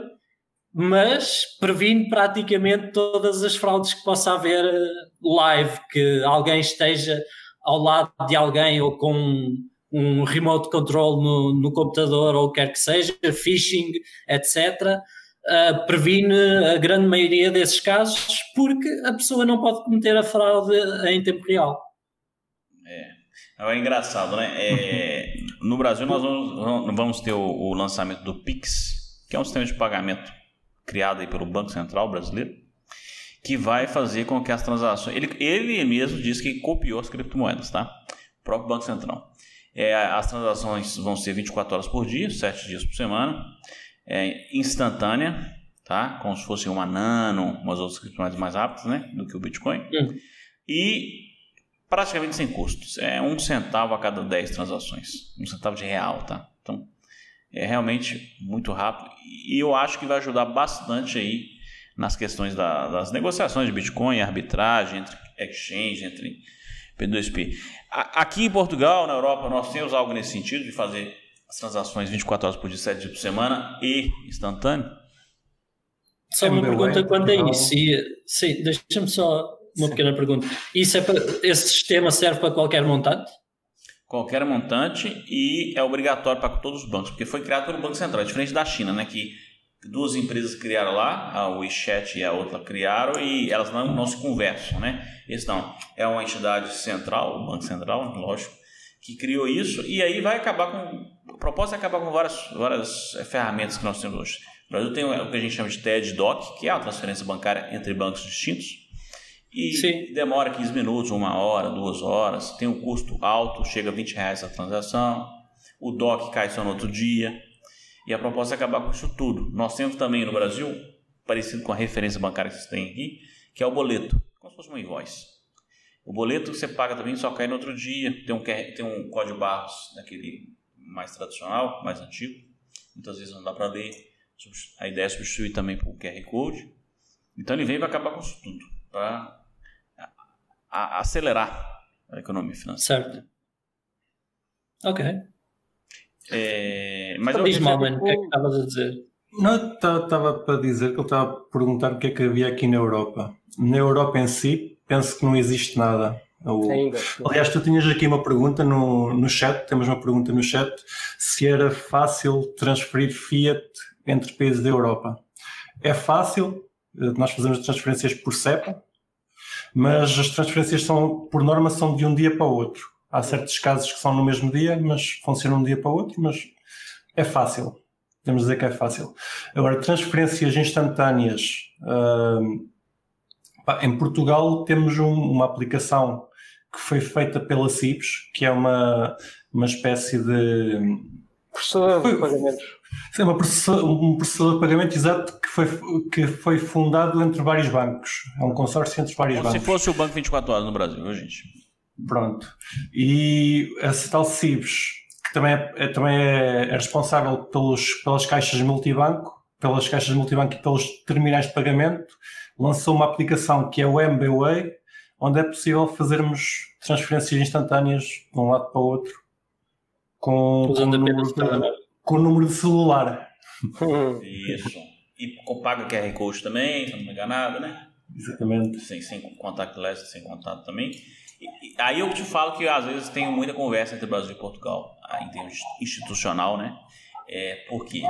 mas previne praticamente todas as fraudes que possa haver eh, live, que alguém esteja ao lado de alguém ou com um remote control no, no computador ou o que quer que seja, phishing, etc. Uh, eh, previne a grande maioria desses casos porque a pessoa não pode cometer a fraude em tempo real. É engraçado, né? É, no Brasil nós vamos, vamos ter o, o, lançamento do Pix, que é um sistema de pagamento criado aí pelo Banco Central brasileiro, que vai fazer com que as transações... Ele, ele mesmo disse que copiou as criptomoedas, tá? O próprio Banco Central. É, as transações vão ser 24 horas por dia, 7 dias por semana, é instantânea, tá? Como se fosse uma Nano, umas outras criptomoedas mais rápidas, né? Do que o Bitcoin. Uhum. E praticamente sem custos. É um centavo a cada 10 transações. Um centavo de real, tá? Então, é realmente muito rápido. E eu acho que vai ajudar bastante aí nas questões da, das negociações de Bitcoin, arbitragem entre exchange, entre P2P. Aqui em Portugal, na Europa, nós temos algo nesse sentido de fazer as transações 24 horas por dia, 7 dias por semana e instantâneo. Só uma pergunta quanto a isso. E, sim, deixa-me só uma pequena pergunta. Isso é para, esse sistema serve para qualquer montante? Qualquer montante e é obrigatório para todos os bancos, porque foi criado pelo Banco Central, diferente da China, né, que duas empresas criaram lá, a WeChat e a outra criaram e elas não, não se conversam, né? Esse não, é uma entidade central, o Banco Central, lógico, que criou isso e aí vai acabar com, a proposta é acabar com várias, várias eh, ferramentas que nós temos hoje. O Brasil tem o que a gente chama de TED-DOC, que é a transferência bancária entre bancos distintos, e Sim. demora 15 minutos, uma hora, duas horas, tem um custo alto, chega a 20 reais a transação, o DOC cai só no outro dia, e a proposta é acabar com isso tudo. Nós temos também no Brasil, parecido com a referência bancária que vocês têm aqui, que é o boleto, como se fosse uma invoice. O boleto que você paga também só cai no outro dia, tem um, tem um código Barros daquele mais tradicional, mais antigo, muitas vezes não dá para ler, a ideia é substituir também por QR Code. Então ele vem para acabar com isso tudo, para a acelerar a economia financeira. Certo. Ok. É, mas Diz mal, mano, o que é que estavas a dizer? Não, estava para dizer que ele estava a perguntar o que é que havia aqui na Europa. Na Europa em si, penso que não existe nada. O, Ainda. Aliás, tu tinhas aqui uma pergunta no, no chat, temos uma pergunta no chat, se era fácil transferir Fiat entre países da Europa. É fácil, nós fazemos transferências por CEPA, mas as transferências são, por norma, são de um dia para o outro. Há certos casos que são no mesmo dia, mas funcionam de um dia para o outro, mas é fácil. Podemos dizer que é fácil. Agora, transferências instantâneas uh, Em Portugal temos um, uma aplicação que foi feita pela CIPS, que é uma, uma espécie de. Processador de pagamentos. Sim, uma um processador de pagamento exato que foi, que foi fundado entre vários bancos. É um consórcio entre vários Como bancos. se fosse o Banco 24 Horas no Brasil, viu, gente? Pronto. E essa tal CIBS, que também é, é também é, é responsável pelos, pelas caixas multibanco, pelas caixas multibanco e pelos terminais de pagamento, lançou uma aplicação que é o MBWay, onde é possível fazermos transferências instantâneas de um lado para o outro com, com, o, número de, com o número de celular. Isso. E paga QR Code também, se não me engano nada, né? Exatamente. Sem, sem contactless, sem contato também. E, aí eu te falo que às vezes tem muita conversa entre Brasil e Portugal, em termos institucional, né? É, por quê?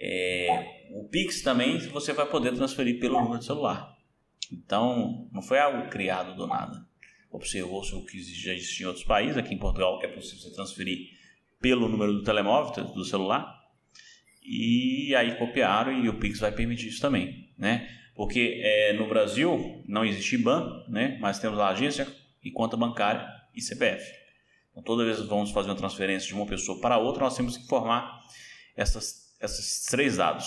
É, o Pix também você vai poder transferir pelo número de celular. Então, não foi algo criado do nada. Observou-se o que já existia em outros países. Aqui em Portugal é possível você transferir pelo número do telemóvel, do celular. E aí copiaram e o Pix vai permitir isso também, né? Porque é, no Brasil não existe IBAN, né? Mas temos a agência e conta bancária e CPF. Então, toda vez que vamos fazer uma transferência de uma pessoa para outra, nós temos que informar essas, esses três dados.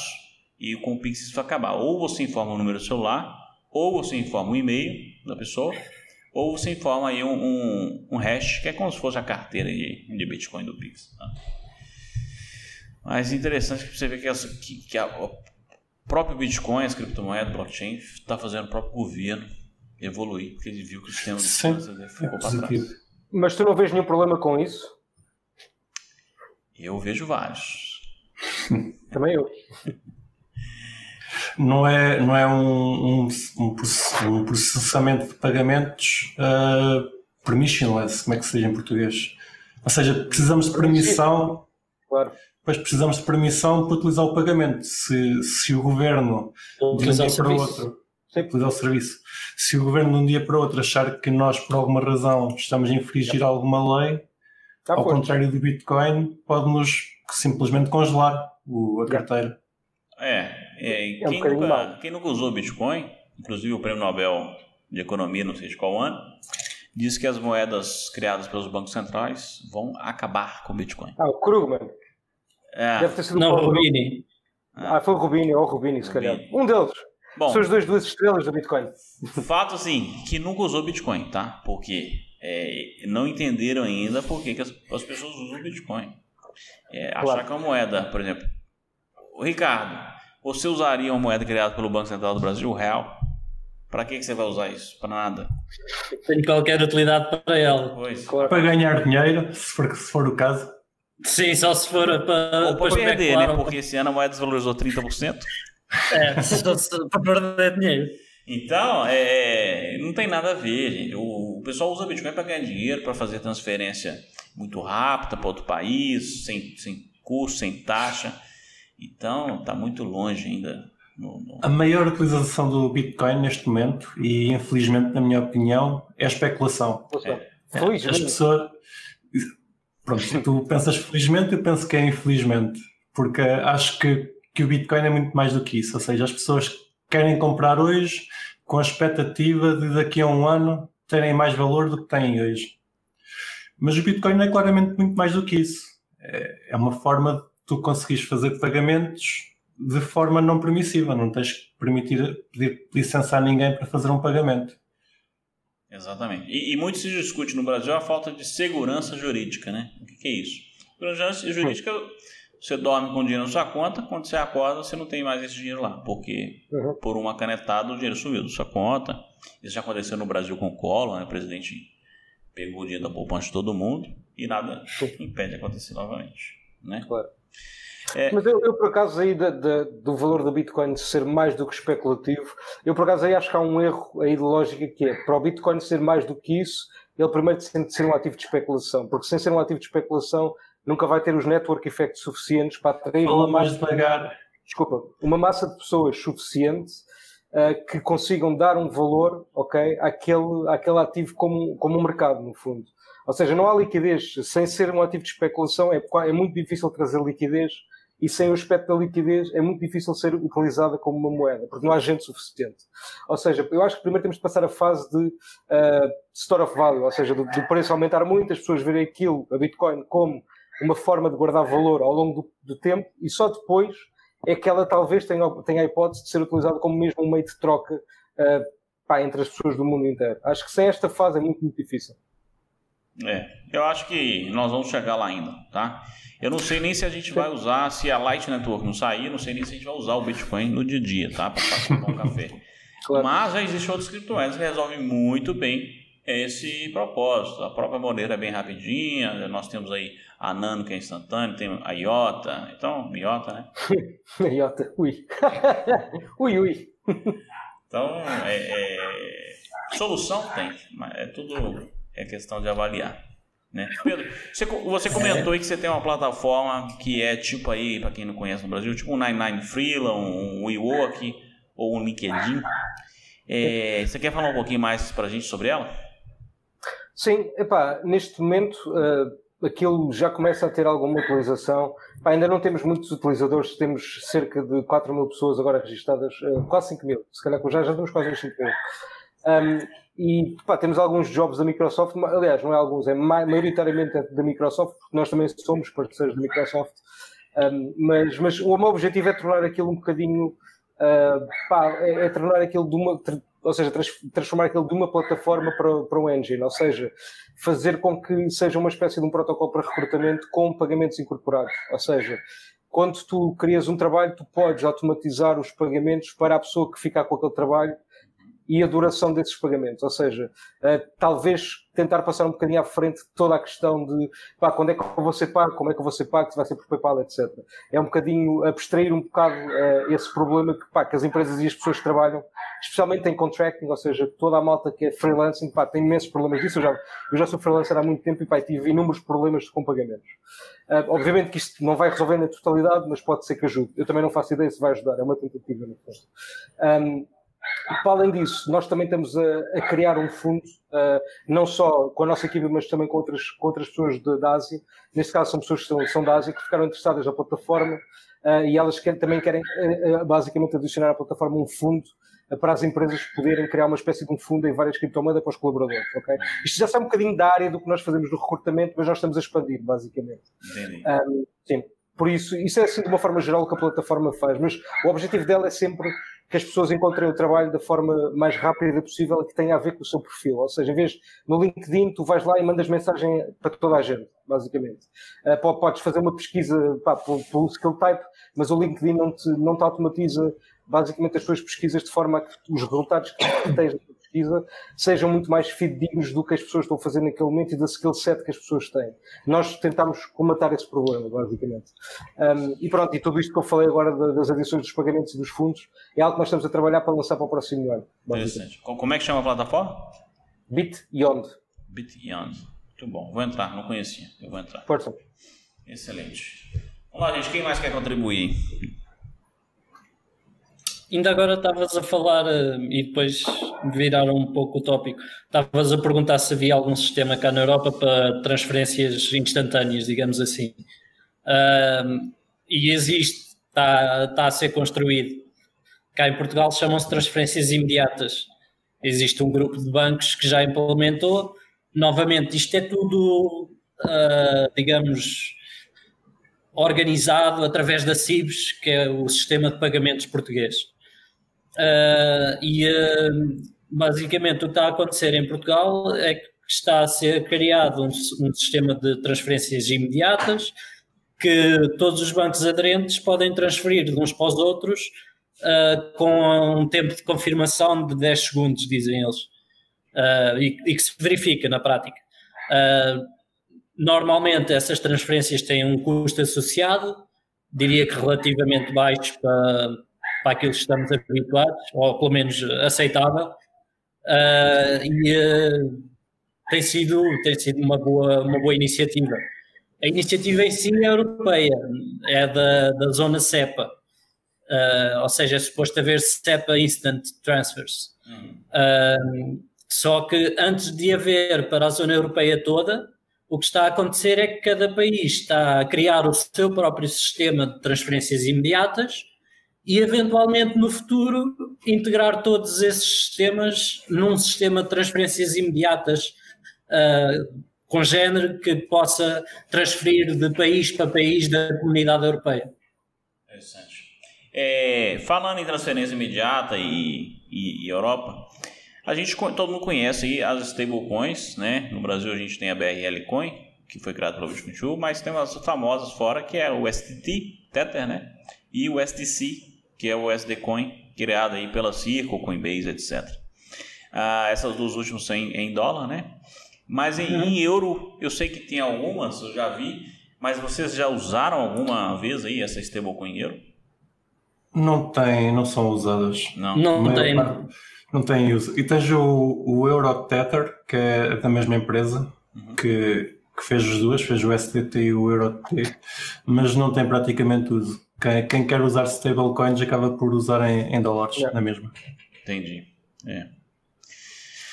E com o Pix isso vai acabar. Ou você informa o número do celular, ou você informa o e-mail da pessoa, ou você informa aí um, um, um, hash, que é como se fosse a carteira de, de Bitcoin do Pix. Tá? Mas interessante que você vê que, essa, que, que a, o próprio Bitcoin, as criptomoedas, blockchain, está fazendo o próprio governo evoluir, porque ele viu que o sistema de segurança ficou para trás. Mas tu não vês nenhum problema com isso? Eu vejo vários. Também eu. Não é, não é um, um, um processamento de pagamentos uh, permissionless, como é que se diz em português? Ou seja, precisamos de permissão. Claro. Pois precisamos de permissão para utilizar o pagamento. Se, se o governo de um dia para outro utilizar o serviço. Se o governo de um dia para outro achar que nós, por alguma razão, estamos a infringir alguma lei, tá ao contrário do Bitcoin, pode-nos simplesmente congelar o, a carteira. É, é, é quem, um nunca, quem nunca usou Bitcoin, inclusive o Prêmio Nobel de Economia, não sei de qual ano, diz que as moedas criadas pelos bancos centrais vão acabar com o Bitcoin. Ah, o Krugman. É. Deve ter sido não, o Rubini. Ah, foi o Rubini ou o Rubini, se calhar. Um deles. Bom, São as duas, duas estrelas do Bitcoin. Fato assim, que nunca usou Bitcoin, tá? Porque é, não entenderam ainda por que, que as, as, pessoas usam Bitcoin. É, claro. Achar que é uma moeda, por exemplo. O Ricardo, você usaria uma moeda criada pelo Banco Central do Brasil, o real? Para que, que você vai usar isso? Para nada. Tem qualquer utilidade para ela. Pois. Claro. Para ganhar dinheiro, se for, se for o caso. Sim, só se for para. Ou para perder, né? Porque esse ano a moeda desvalorizou 30%. É, para perder dinheiro. Então, é, não tem nada a ver, gente. O, o pessoal usa Bitcoin para ganhar dinheiro, para fazer transferência muito rápida para outro país, sem, sem custo, sem taxa. Então, está muito longe ainda. No, no... A maior utilização do Bitcoin neste momento, e infelizmente, na minha opinião, é a especulação. É. Felizmente. As pessoas. Pronto, se tu pensas felizmente, eu penso que é infelizmente. Porque acho que que o Bitcoin é muito mais do que isso. Ou seja, as pessoas querem comprar hoje com a expectativa de daqui a um ano terem mais valor do que têm hoje. Mas o Bitcoin é claramente muito mais do que isso. É, é uma forma de tu conseguires fazer pagamentos de forma não permissiva. Não tens que permitir pedir licença a ninguém para fazer um pagamento. Exatamente. E, e muito se discute no Brasil a falta de segurança jurídica, né? O que, que é isso? Segurança jurídica você dorme com dinheiro na sua conta, quando você acorda, você não tem mais esse dinheiro lá, porque uhum. por uma canetada o dinheiro sumiu da sua conta. Isso já aconteceu no Brasil com o Collor, né? o presidente pegou o dinheiro da poupança de todo mundo e nada impede de acontecer novamente. Né? Claro. É... Mas eu, eu, por acaso, aí de, de, do valor do Bitcoin ser mais do que especulativo, eu por acaso aí acho que há um erro aí de lógica que é para o Bitcoin ser mais do que isso, ele primeiro tem de ser um ativo de especulação, porque sem ser um ativo de especulação nunca vai ter os network effects suficientes para atrair uma mais devagar. Desculpa, uma massa de pessoas suficiente uh, que consigam dar um valor, ok, àquele, àquele ativo como, como um mercado, no fundo. Ou seja, não há liquidez, sem ser um ativo de especulação, é, é muito difícil trazer liquidez e sem o aspecto da liquidez é muito difícil ser utilizada como uma moeda, porque não há gente suficiente. Ou seja, eu acho que primeiro temos de passar a fase de uh, store of value, ou seja, do, do, preço aumentar muito, as pessoas verem aquilo, a Bitcoin, como uma forma de guardar valor ao longo do, do tempo e só depois é que ela talvez tenha, tenha a hipótese de ser utilizada como mesmo um meio de troca uh, entre as pessoas do mundo inteiro. Acho que sem esta fase é muito, muito difícil. É, eu acho que nós vamos chegar lá ainda, tá? Eu não sei nem se a gente vai usar, se a Light Network não sair, não sei nem se a gente vai usar o Bitcoin no dia a dia, tá? Para tomar um café. Claro. Mas já existem outros criptomoedas que resolvem muito bem esse propósito. A própria Monero é bem rapidinha, nós temos aí a Nano que é instantânea, tem a IOTA, então, IOTA, né? IOTA, ui. ui, ui. Então, é, é, solução tem, mas é tudo é questão de avaliar. Né? Pedro, você, você comentou aí que você tem uma plataforma que é tipo aí, para quem não conhece no Brasil, tipo um 99 Freela, um WeWork ou um LinkedIn. É, você quer falar um pouquinho mais para a gente sobre ela? Sim, epá, neste momento uh, aquilo já começa a ter alguma utilização. Epá, ainda não temos muitos utilizadores, temos cerca de 4 mil pessoas agora registadas, uh, quase 5 mil, se calhar já, já temos quase uns 5 mil. Um, e pá, temos alguns jobs da Microsoft, aliás, não é alguns, é maioritariamente da Microsoft, porque nós também somos parceiros da Microsoft. Um, mas, mas o meu objetivo é tornar aquilo um bocadinho, uh, pá, é, é, tornar aquilo de uma, ou seja, trans, transformar aquilo de uma plataforma para, para um engine, ou seja, fazer com que seja uma espécie de um protocolo para recrutamento com pagamentos incorporados. Ou seja, quando tu crias um trabalho, tu podes automatizar os pagamentos para a pessoa que ficar com aquele trabalho e a duração desses pagamentos. Ou seja, uh, talvez tentar passar um bocadinho à frente toda a questão de pá, quando é que ser pago, como é que ser pago, se vai ser por PayPal, etc. É um bocadinho abstrair um bocado uh, esse problema que, pá, que as empresas e as pessoas que trabalham, especialmente em contracting, ou seja, toda a malta que é freelancing, pá, tem imensos problemas disso. Eu já, eu já sou freelancer há muito tempo e pá, tive inúmeros problemas com pagamentos. Uh, obviamente que isto não vai resolver na totalidade, mas pode ser que ajude. Eu também não faço ideia se vai ajudar, é uma tentativa no fundo. Um, e para além disso, nós também estamos a, a criar um fundo, uh, não só com a nossa equipe, mas também com outras, com outras pessoas de, da Ásia. Neste caso, são pessoas que são, são da Ásia que ficaram interessadas na plataforma uh, e elas querem, também querem, uh, basicamente, adicionar à plataforma um fundo para as empresas poderem criar uma espécie de um fundo em várias criptomoedas para os colaboradores, ok? Isto já sai um bocadinho da área do que nós fazemos no recrutamento, mas nós estamos a expandir, basicamente. Um, sim. Por isso, isso é assim de uma forma geral o que a plataforma faz, mas o objetivo dela é sempre que as pessoas encontrem o trabalho da forma mais rápida possível que tenha a ver com o seu perfil. Ou seja, em vez no LinkedIn, tu vais lá e mandas mensagem para toda a gente, basicamente. Uh, podes fazer uma pesquisa pá, pelo, pelo skill type, mas o LinkedIn não te, não te automatiza basicamente as tuas pesquisas de forma a que os resultados que tens pesquisa sejam muito mais fidedignos do que as pessoas estão fazer naquele momento e da skill set que as pessoas têm. Nós tentamos comatar esse problema, basicamente. Um, e pronto, e tudo isto que eu falei agora das adições dos pagamentos e dos fundos é algo que nós estamos a trabalhar para lançar para o próximo ano. Como é que chama a plataforma? BitYond. BitYond. Muito bom. Vou entrar, não conhecia. Eu vou entrar. Força. Excelente. Vamos lá, gente. Quem mais quer contribuir? Ainda agora estavas a falar eh, e depois viraram um pouco o tópico. Estavas a perguntar se havia algum sistema cá na Europa para transferências instantâneas, digamos assim. Uh, e existe, está, está a ser construído. Cá em Portugal chamam-se transferências imediatas. Existe um grupo de bancos que já implementou. Novamente, isto é tudo, uh, digamos, organizado através da CIBS, que é o Sistema de Pagamentos Português. Uh, e uh, basicamente o que está a acontecer em Portugal é que está a ser criado um, um, sistema de transferências imediatas que todos os bancos aderentes podem transferir de uns para os outros uh, com um tempo de confirmação de 10 segundos, dizem eles, e, e, que se verifica na prática. normalmente essas transferências têm um custo associado, diria que relativamente baixo para para aquilo que estamos habituados, ou pelo menos aceitável, uh, e uh, tem, sido, tem sido uma boa, uma boa iniciativa. A iniciativa em si é europeia, é da, da zona CEPA, uh, ou seja, é suposto haver CEPA Instant Transfers. Só que antes de haver para a zona europeia toda, O que está a acontecer é que cada país está a criar o seu próprio sistema de transferências imediatas e, eventualmente, no futuro, integrar todos esses sistemas num sistema de transferências imediatas uh, género que possa transferir de país para país da comunidade europeia. Interessante. É, falando em transferência imediata e, e, e Europa, a gente todo mundo conhece as stablecoins, né? No Brasil a gente tem a BRL Coin, que foi criada pela Bitcoin mas tem umas famosas fora que é o STT, Tether, né? E o STC, que é o SD Coin, criado aí pela Circle, Coinbase, etc. Ah, essas duas últimas são em, em dólar, né? Mas em, uhum. em, euro, eu sei que tem algumas, eu já vi, mas vocês já usaram alguma vez aí essa stablecoin em euro? Não tem, não são usadas. Não, não tem. Parte não tem uso. E tens o, o Eurotether, que é da mesma empresa, uhum. que, que fez as duas, fez o STT e o EuroT, mas não tem praticamente uso. Quem, quem quer usar stablecoins acaba por usar em, em dólares, yeah. na mesma. Entendi. É.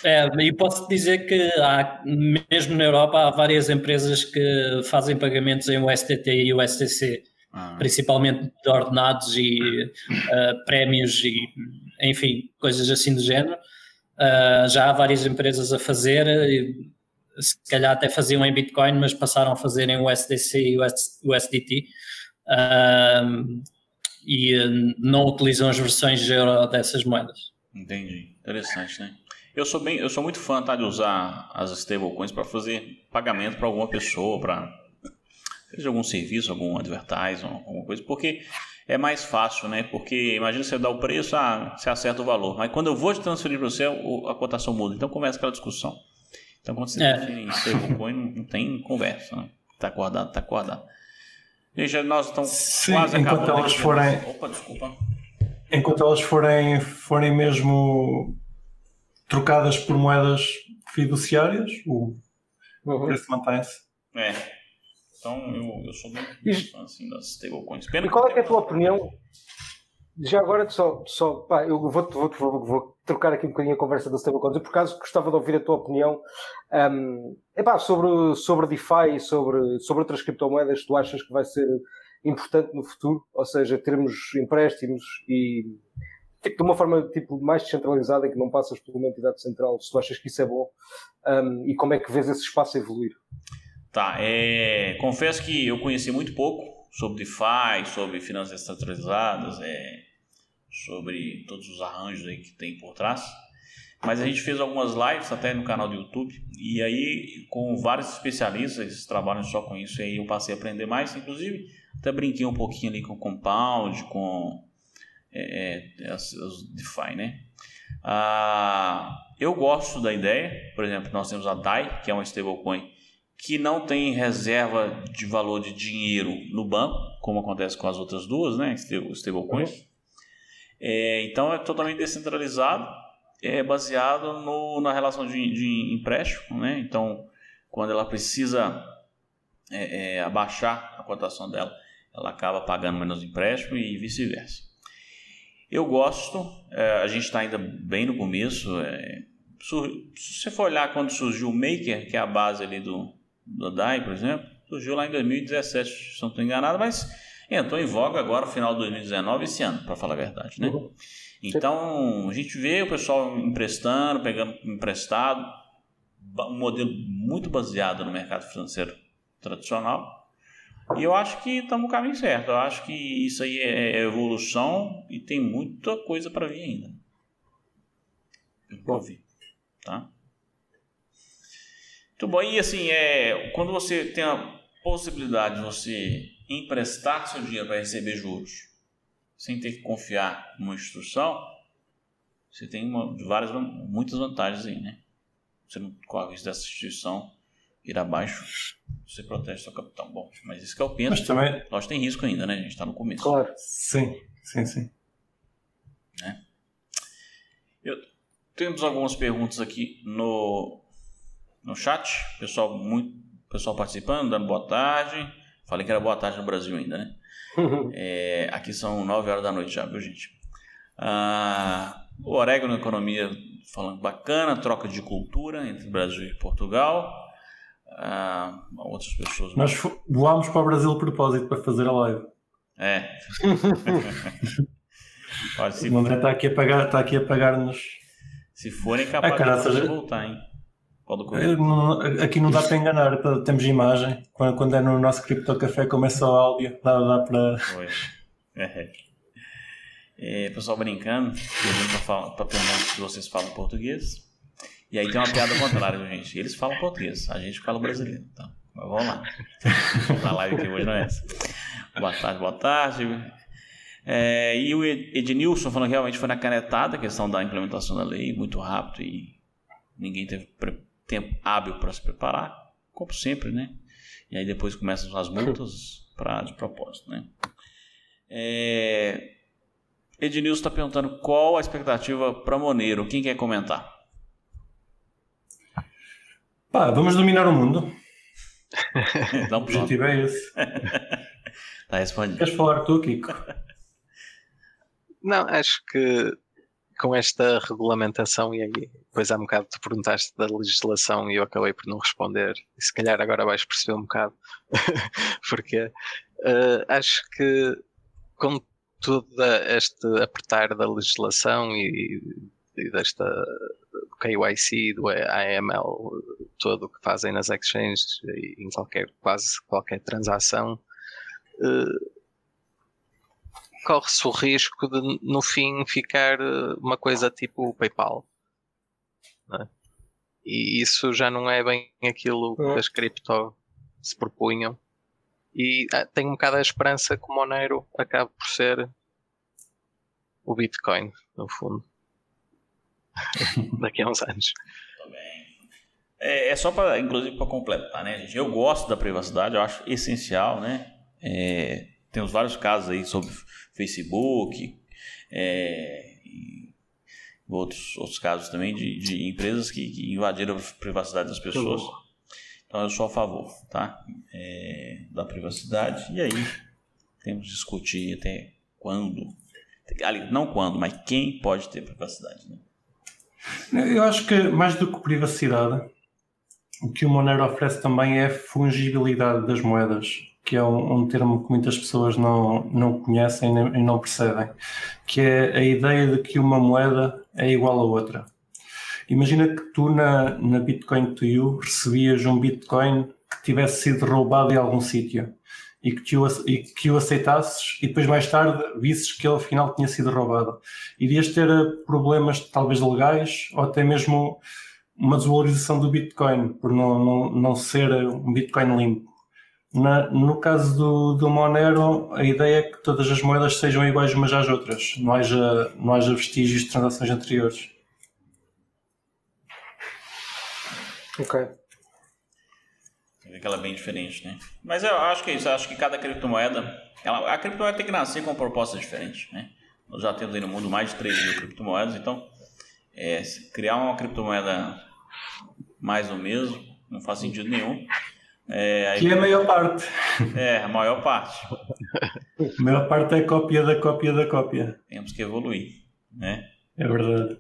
É, e posso dizer que há, mesmo na Europa há várias empresas que fazem pagamentos em USDT e USDC, ah. principalmente de ordenados e uh, prémios e enfim, coisas assim do género. Uh, já há várias empresas a fazer, se calhar até faziam em Bitcoin, mas passaram a fazer em USDC e USDT. Uh, e não utilizam as versões de euro dessas moedas. Entendi. Interessante, né? Eu sou bem, eu sou muito fã tá, de usar as stablecoins para fazer pagamento para alguma pessoa, para seja algum serviço, algum advertising, alguma coisa, porque é mais fácil, né? Porque imagina você dá o preço, ah, você acerta o valor. Mas quando eu vou te transferir para você, a cotação muda. Então começa aquela discussão. Então quando você é. define stablecoin, não, não tem conversa, né? Tá acordado, tá acordado. Nós estamos Sim, quase enquanto. Elas forem... Opa, desculpa. Enquanto elas forem, forem mesmo trocadas por moedas fiduciárias, o uhum. preço mantém-se. É. Então eu, eu sou muito fã assim, das stablecoins. E qual é, é a tua opinião? Já agora, só, só pá, eu vou, vou, vou, vou, trocar aqui um bocadinho a conversa das stablecoins. Eu, por acaso, gostava de ouvir a tua opinião um, epá, sobre, sobre DeFi e sobre, sobre outras criptomoedas. Tu achas que vai ser importante no futuro? Ou seja, termos empréstimos e tipo, de uma forma tipo, mais descentralizada em que não passas por uma entidade central, se tu achas que isso é bom um, e como é que vês esse espaço evoluir? Tá, é, confesso que eu conheci muito pouco sobre DeFi, sobre finanças descentralizadas, é, sobre todos os arranjos aí que tem por trás. Mas a gente fez algumas lives até no canal do YouTube e aí com vários especialistas, eles trabalham só com isso, aí eu passei a aprender mais, inclusive até brinquei um pouquinho ali com Compound, com é, é, as DeFi, né? Ah, eu gosto da ideia, por exemplo, nós temos a DAI, que é uma stablecoin que não tem reserva de valor de dinheiro no banco, como acontece com as outras duas, né, stablecoins. É, então é totalmente descentralizado, é baseado no, na relação de, de empréstimo, né? Então, quando ela precisa é, é, abaixar a cotação dela, ela acaba pagando menos empréstimo e vice-versa. Eu gosto, é, a gente está ainda bem no começo. É, se você for olhar quando surgiu o Maker, que é a base ali do, do DAI, por exemplo, surgiu lá em 2017, se não estou enganado, mas entrou em voga agora final de 2019, esse ano, para falar a verdade, né? Uhum. Então, a gente vê o pessoal emprestando, pegando emprestado, um modelo muito baseado no mercado financeiro tradicional. E eu acho que estamos no caminho certo. Eu acho que isso aí é evolução e tem muita coisa para vir ainda. Vou ouvir, tá? Muito bom. E assim, é, quando você tem a possibilidade de você emprestar seu dinheiro para receber juros, sem ter que confiar numa instituição, você tem uma, várias, muitas vantagens aí, né? Você não corre risco dessa instituição ir abaixo, você protege seu capital. Bom, mas isso que eu penso. Mas também... Nós tem risco ainda, né? A gente está no começo. Claro, sim, sim, sim. Né? Eu, temos algumas perguntas aqui no no chat. Pessoal, muito pessoal participando, dando boa tarde. Falei que era boa tarde no Brasil ainda, né? é, aqui são 9 horas da noite já, viu, gente? Ah, o Orégano Economia falando bacana, troca de cultura entre Brasil e Portugal. a outras pessoas. Nós voámos para o Brasil de propósito para fazer a live. É. Olha, se... O André está aqui a pagar, está aqui a pagar-nos. Se forem capazes ah, de voltar, hein? Não, aqui não dá para enganar, tá, temos imagem. Quando, é no nosso Crypto Café, começa o áudio, dá, dá para. É. É, pessoal brincando, para perguntar se vocês falam português. E aí tem uma piada contrária, gente. Eles falam português, a gente fala brasileiro. Então, mas vamos lá. A live aqui hoje não é essa. Boa tarde, boa tarde. É, e o Ednilson falando que realmente foi na canetada a questão da implementação da lei, muito rápido e ninguém teve tempo hábil para se preparar, como sempre, né? E aí depois começam as multas pra, de propósito, né? É... Ednilson está perguntando qual a expectativa para Moneiro. Quem quer comentar? Pá, vamos dominar o mundo. o objetivo é esse. Está respondido. Queres falar tu, Kiko? Não, acho que com esta regulamentação, e aí depois há um bocado tu perguntaste da legislação e eu acabei por não responder, e se calhar agora vais perceber um bocado, porque uh, acho que com todo este apertar da legislação e, e desta KYC, do AML, todo o que fazem nas exchanges e em qualquer, quase qualquer transação, uh, corre-se o risco de no fim ficar eh, uma coisa tipo o PayPal. É? E isso já não é bem aquilo que as cripto se propunham. E ah, tenho um bocado a esperança que o Monero acabe por ser o Bitcoin, no fundo. Daqui a uns anos. É, é só para, inclusive, para completar, né, gente? Eu gosto da privacidade, eu acho essencial, né? É, temos vários casos aí sobre Facebook, é, e outros, outros casos também de, de empresas que, que, invadiram a privacidade das pessoas. Então eu sou a favor tá? É, da privacidade. E aí temos que discutir até quando. Ali, não quando, mas quem pode ter privacidade. Né? Eu acho que mais do que privacidade, o que o Monero oferece também é fungibilidade das moedas que é um, um, termo que muitas pessoas não, não conhecem e não percebem, que é a ideia de que uma moeda é igual a outra. Imagina que tu na, na Bitcoin to You recebias um Bitcoin que tivesse sido roubado em algum sítio e que, o, e que o aceitasses e depois mais tarde visses que ele afinal tinha sido roubado. Irias ter problemas talvez legais ou até mesmo uma desvalorização do Bitcoin por não, não, não ser um Bitcoin limpo. Na, no caso do, do Monero, a ideia é que todas as moedas sejam iguais umas às outras, não haja, não haja vestígios de transações anteriores. Ok. Vê que ela é bem diferente, né? Mas eu acho que é isso, eu acho que cada criptomoeda, ela, a criptomoeda tem que nascer com uma proposta diferente, né? Nós já temos aí no mundo mais de 3 mil criptomoedas, então é, criar uma criptomoeda mais ou mesmo não faz sentido nenhum. É, aí... Que é a maior parte. É, a maior parte. a maior parte é cópia da cópia da cópia. Temos que evoluir, né? É verdade.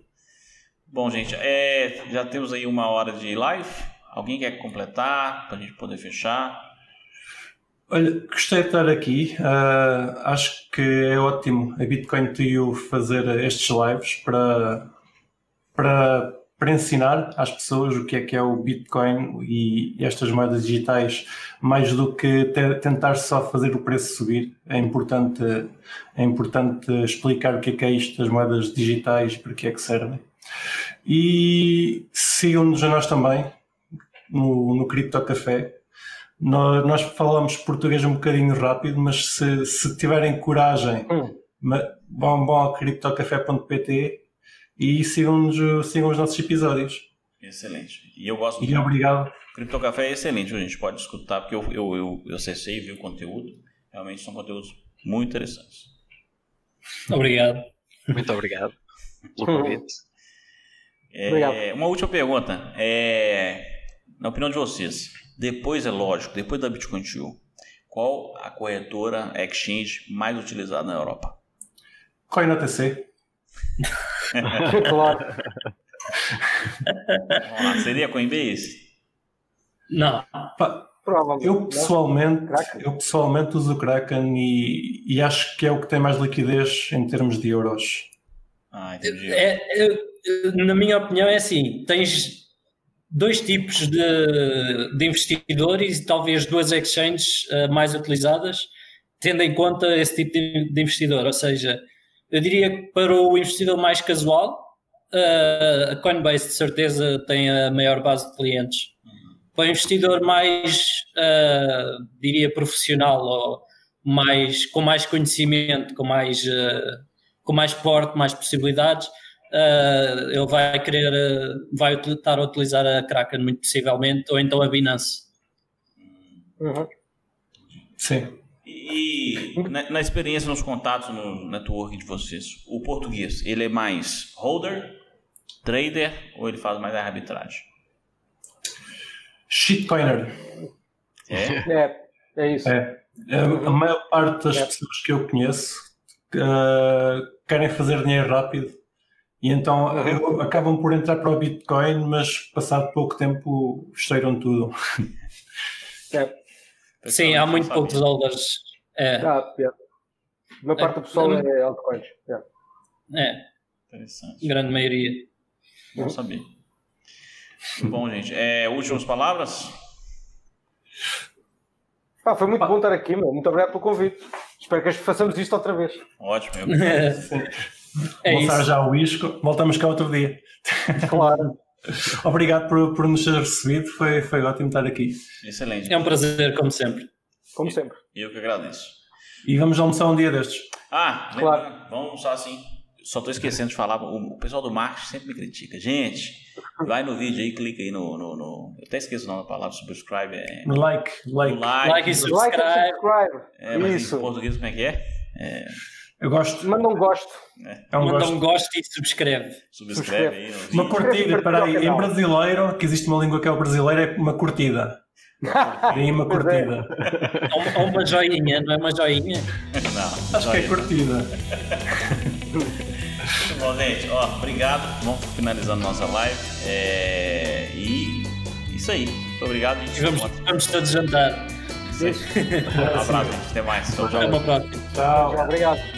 Bom, gente, é, já temos aí uma hora de live. Alguém quer completar para a gente poder fechar? Olha, gostei de estar aqui. Uh, acho que é ótimo a Bitcoin to You fazer estes lives para, para para ensinar às pessoas o que é que é o Bitcoin e estas moedas digitais, mais do que tentar só fazer o preço subir. É importante, é importante explicar o que é que é isto das moedas digitais, para que é que servem. E sigam-nos a nós também no, no Cripto Café. Nós, nós, falamos português um bocadinho rápido, mas se, se tiverem coragem, hum. vão, vão ao criptocafé.pt e sigam, sigam os nossos episódios. Excelente. E eu gosto E obrigado. O Cripto Café é excelente, a gente pode escutar, porque eu, eu, eu, eu acessei e vi o conteúdo. Realmente são conteúdos muito interessantes. Obrigado. Muito obrigado pelo convite. É, uma última pergunta. É, na opinião de vocês, depois é lógico, depois da Bitcoin 2, qual a corretora exchange mais utilizada na Europa? CoinOTC. claro. Vamos lá, seria Coinbase? Não. Eu não? pessoalmente, eu pessoalmente uso o Kraken e, e acho que é o que tem mais liquidez em termos de euros. Ah, entendi. É, é, na minha opinião, é assim: tens dois tipos de, de investidores e talvez duas exchanges uh, mais utilizadas, tendo em conta esse tipo de, de, investidor. Ou seja, eu diria que para o investidor mais casual, uh, a Coinbase de certeza tem a maior base de clientes. Para o investidor mais, uh, diria, profissional ou mais, com mais conhecimento, com mais, com mais porte, mais possibilidades, uh, ele vai querer, uh, vai estar a utilizar a Kraken muito possivelmente, ou então a Binance. Uhum. Sim. E na, na, experiência, nos contatos, no network de vocês, o português, ele é mais holder, trader, ou ele faz mais a arbitragem? Shitcoiner. É? É, é isso. É. A maior parte das é. pessoas que eu conheço uh, querem fazer dinheiro rápido e então uhum. acabam por entrar para o Bitcoin, mas passado pouco tempo esteiram tudo. É. Sim, há muito poucos dólares. É. Ah, é. Uma parte do pessoal é, é altcoins. É. é. Interessante. Grande maioria. Bom saber. Bom, gente, é, últimas palavras? Ah, foi muito bom estar aqui, meu. Muito obrigado pelo convite. Espero que façamos isto outra vez. Ótimo. Eu é Voltar já o isco, voltamos cá outro dia. Claro. Obrigado por, por nos ter recebido, foi, foi ótimo estar aqui. Excelente. É um prazer, como sempre. Como sempre. Eu que agradeço. E vamos almoçar um dia destes. Ah, claro. vamos almoçar assim. Só estou esquecendo de falar, o pessoal do marketing sempre me critica. Gente, vai no vídeo aí, clica aí no. no, no eu até esqueço o nome da palavra, subscribe. É... No like, like. Like. Like e subscribe. Like and subscribe. É, mas Isso. em português como é que é? é... Eu gosto. Manda um gosto. É um Manda gosto. um gosto e subscreve. Subscreve aí. No Uma curtida, peraí, em brasileiro, que existe uma língua que é o brasileiro, é uma curtida. Tem uma é. curtida. Ou, ou uma joinha, não é uma joinha? Não, Acho que é curtida. Bom, gente, ó, obrigado. Vamos finalizando nossa live. É... E isso aí. Muito obrigado, gente. E vamos, vamos todos jantar. Um abraço, gente. Até mais. Tchau, tchau. Até uma próxima. Tchau. Obrigado.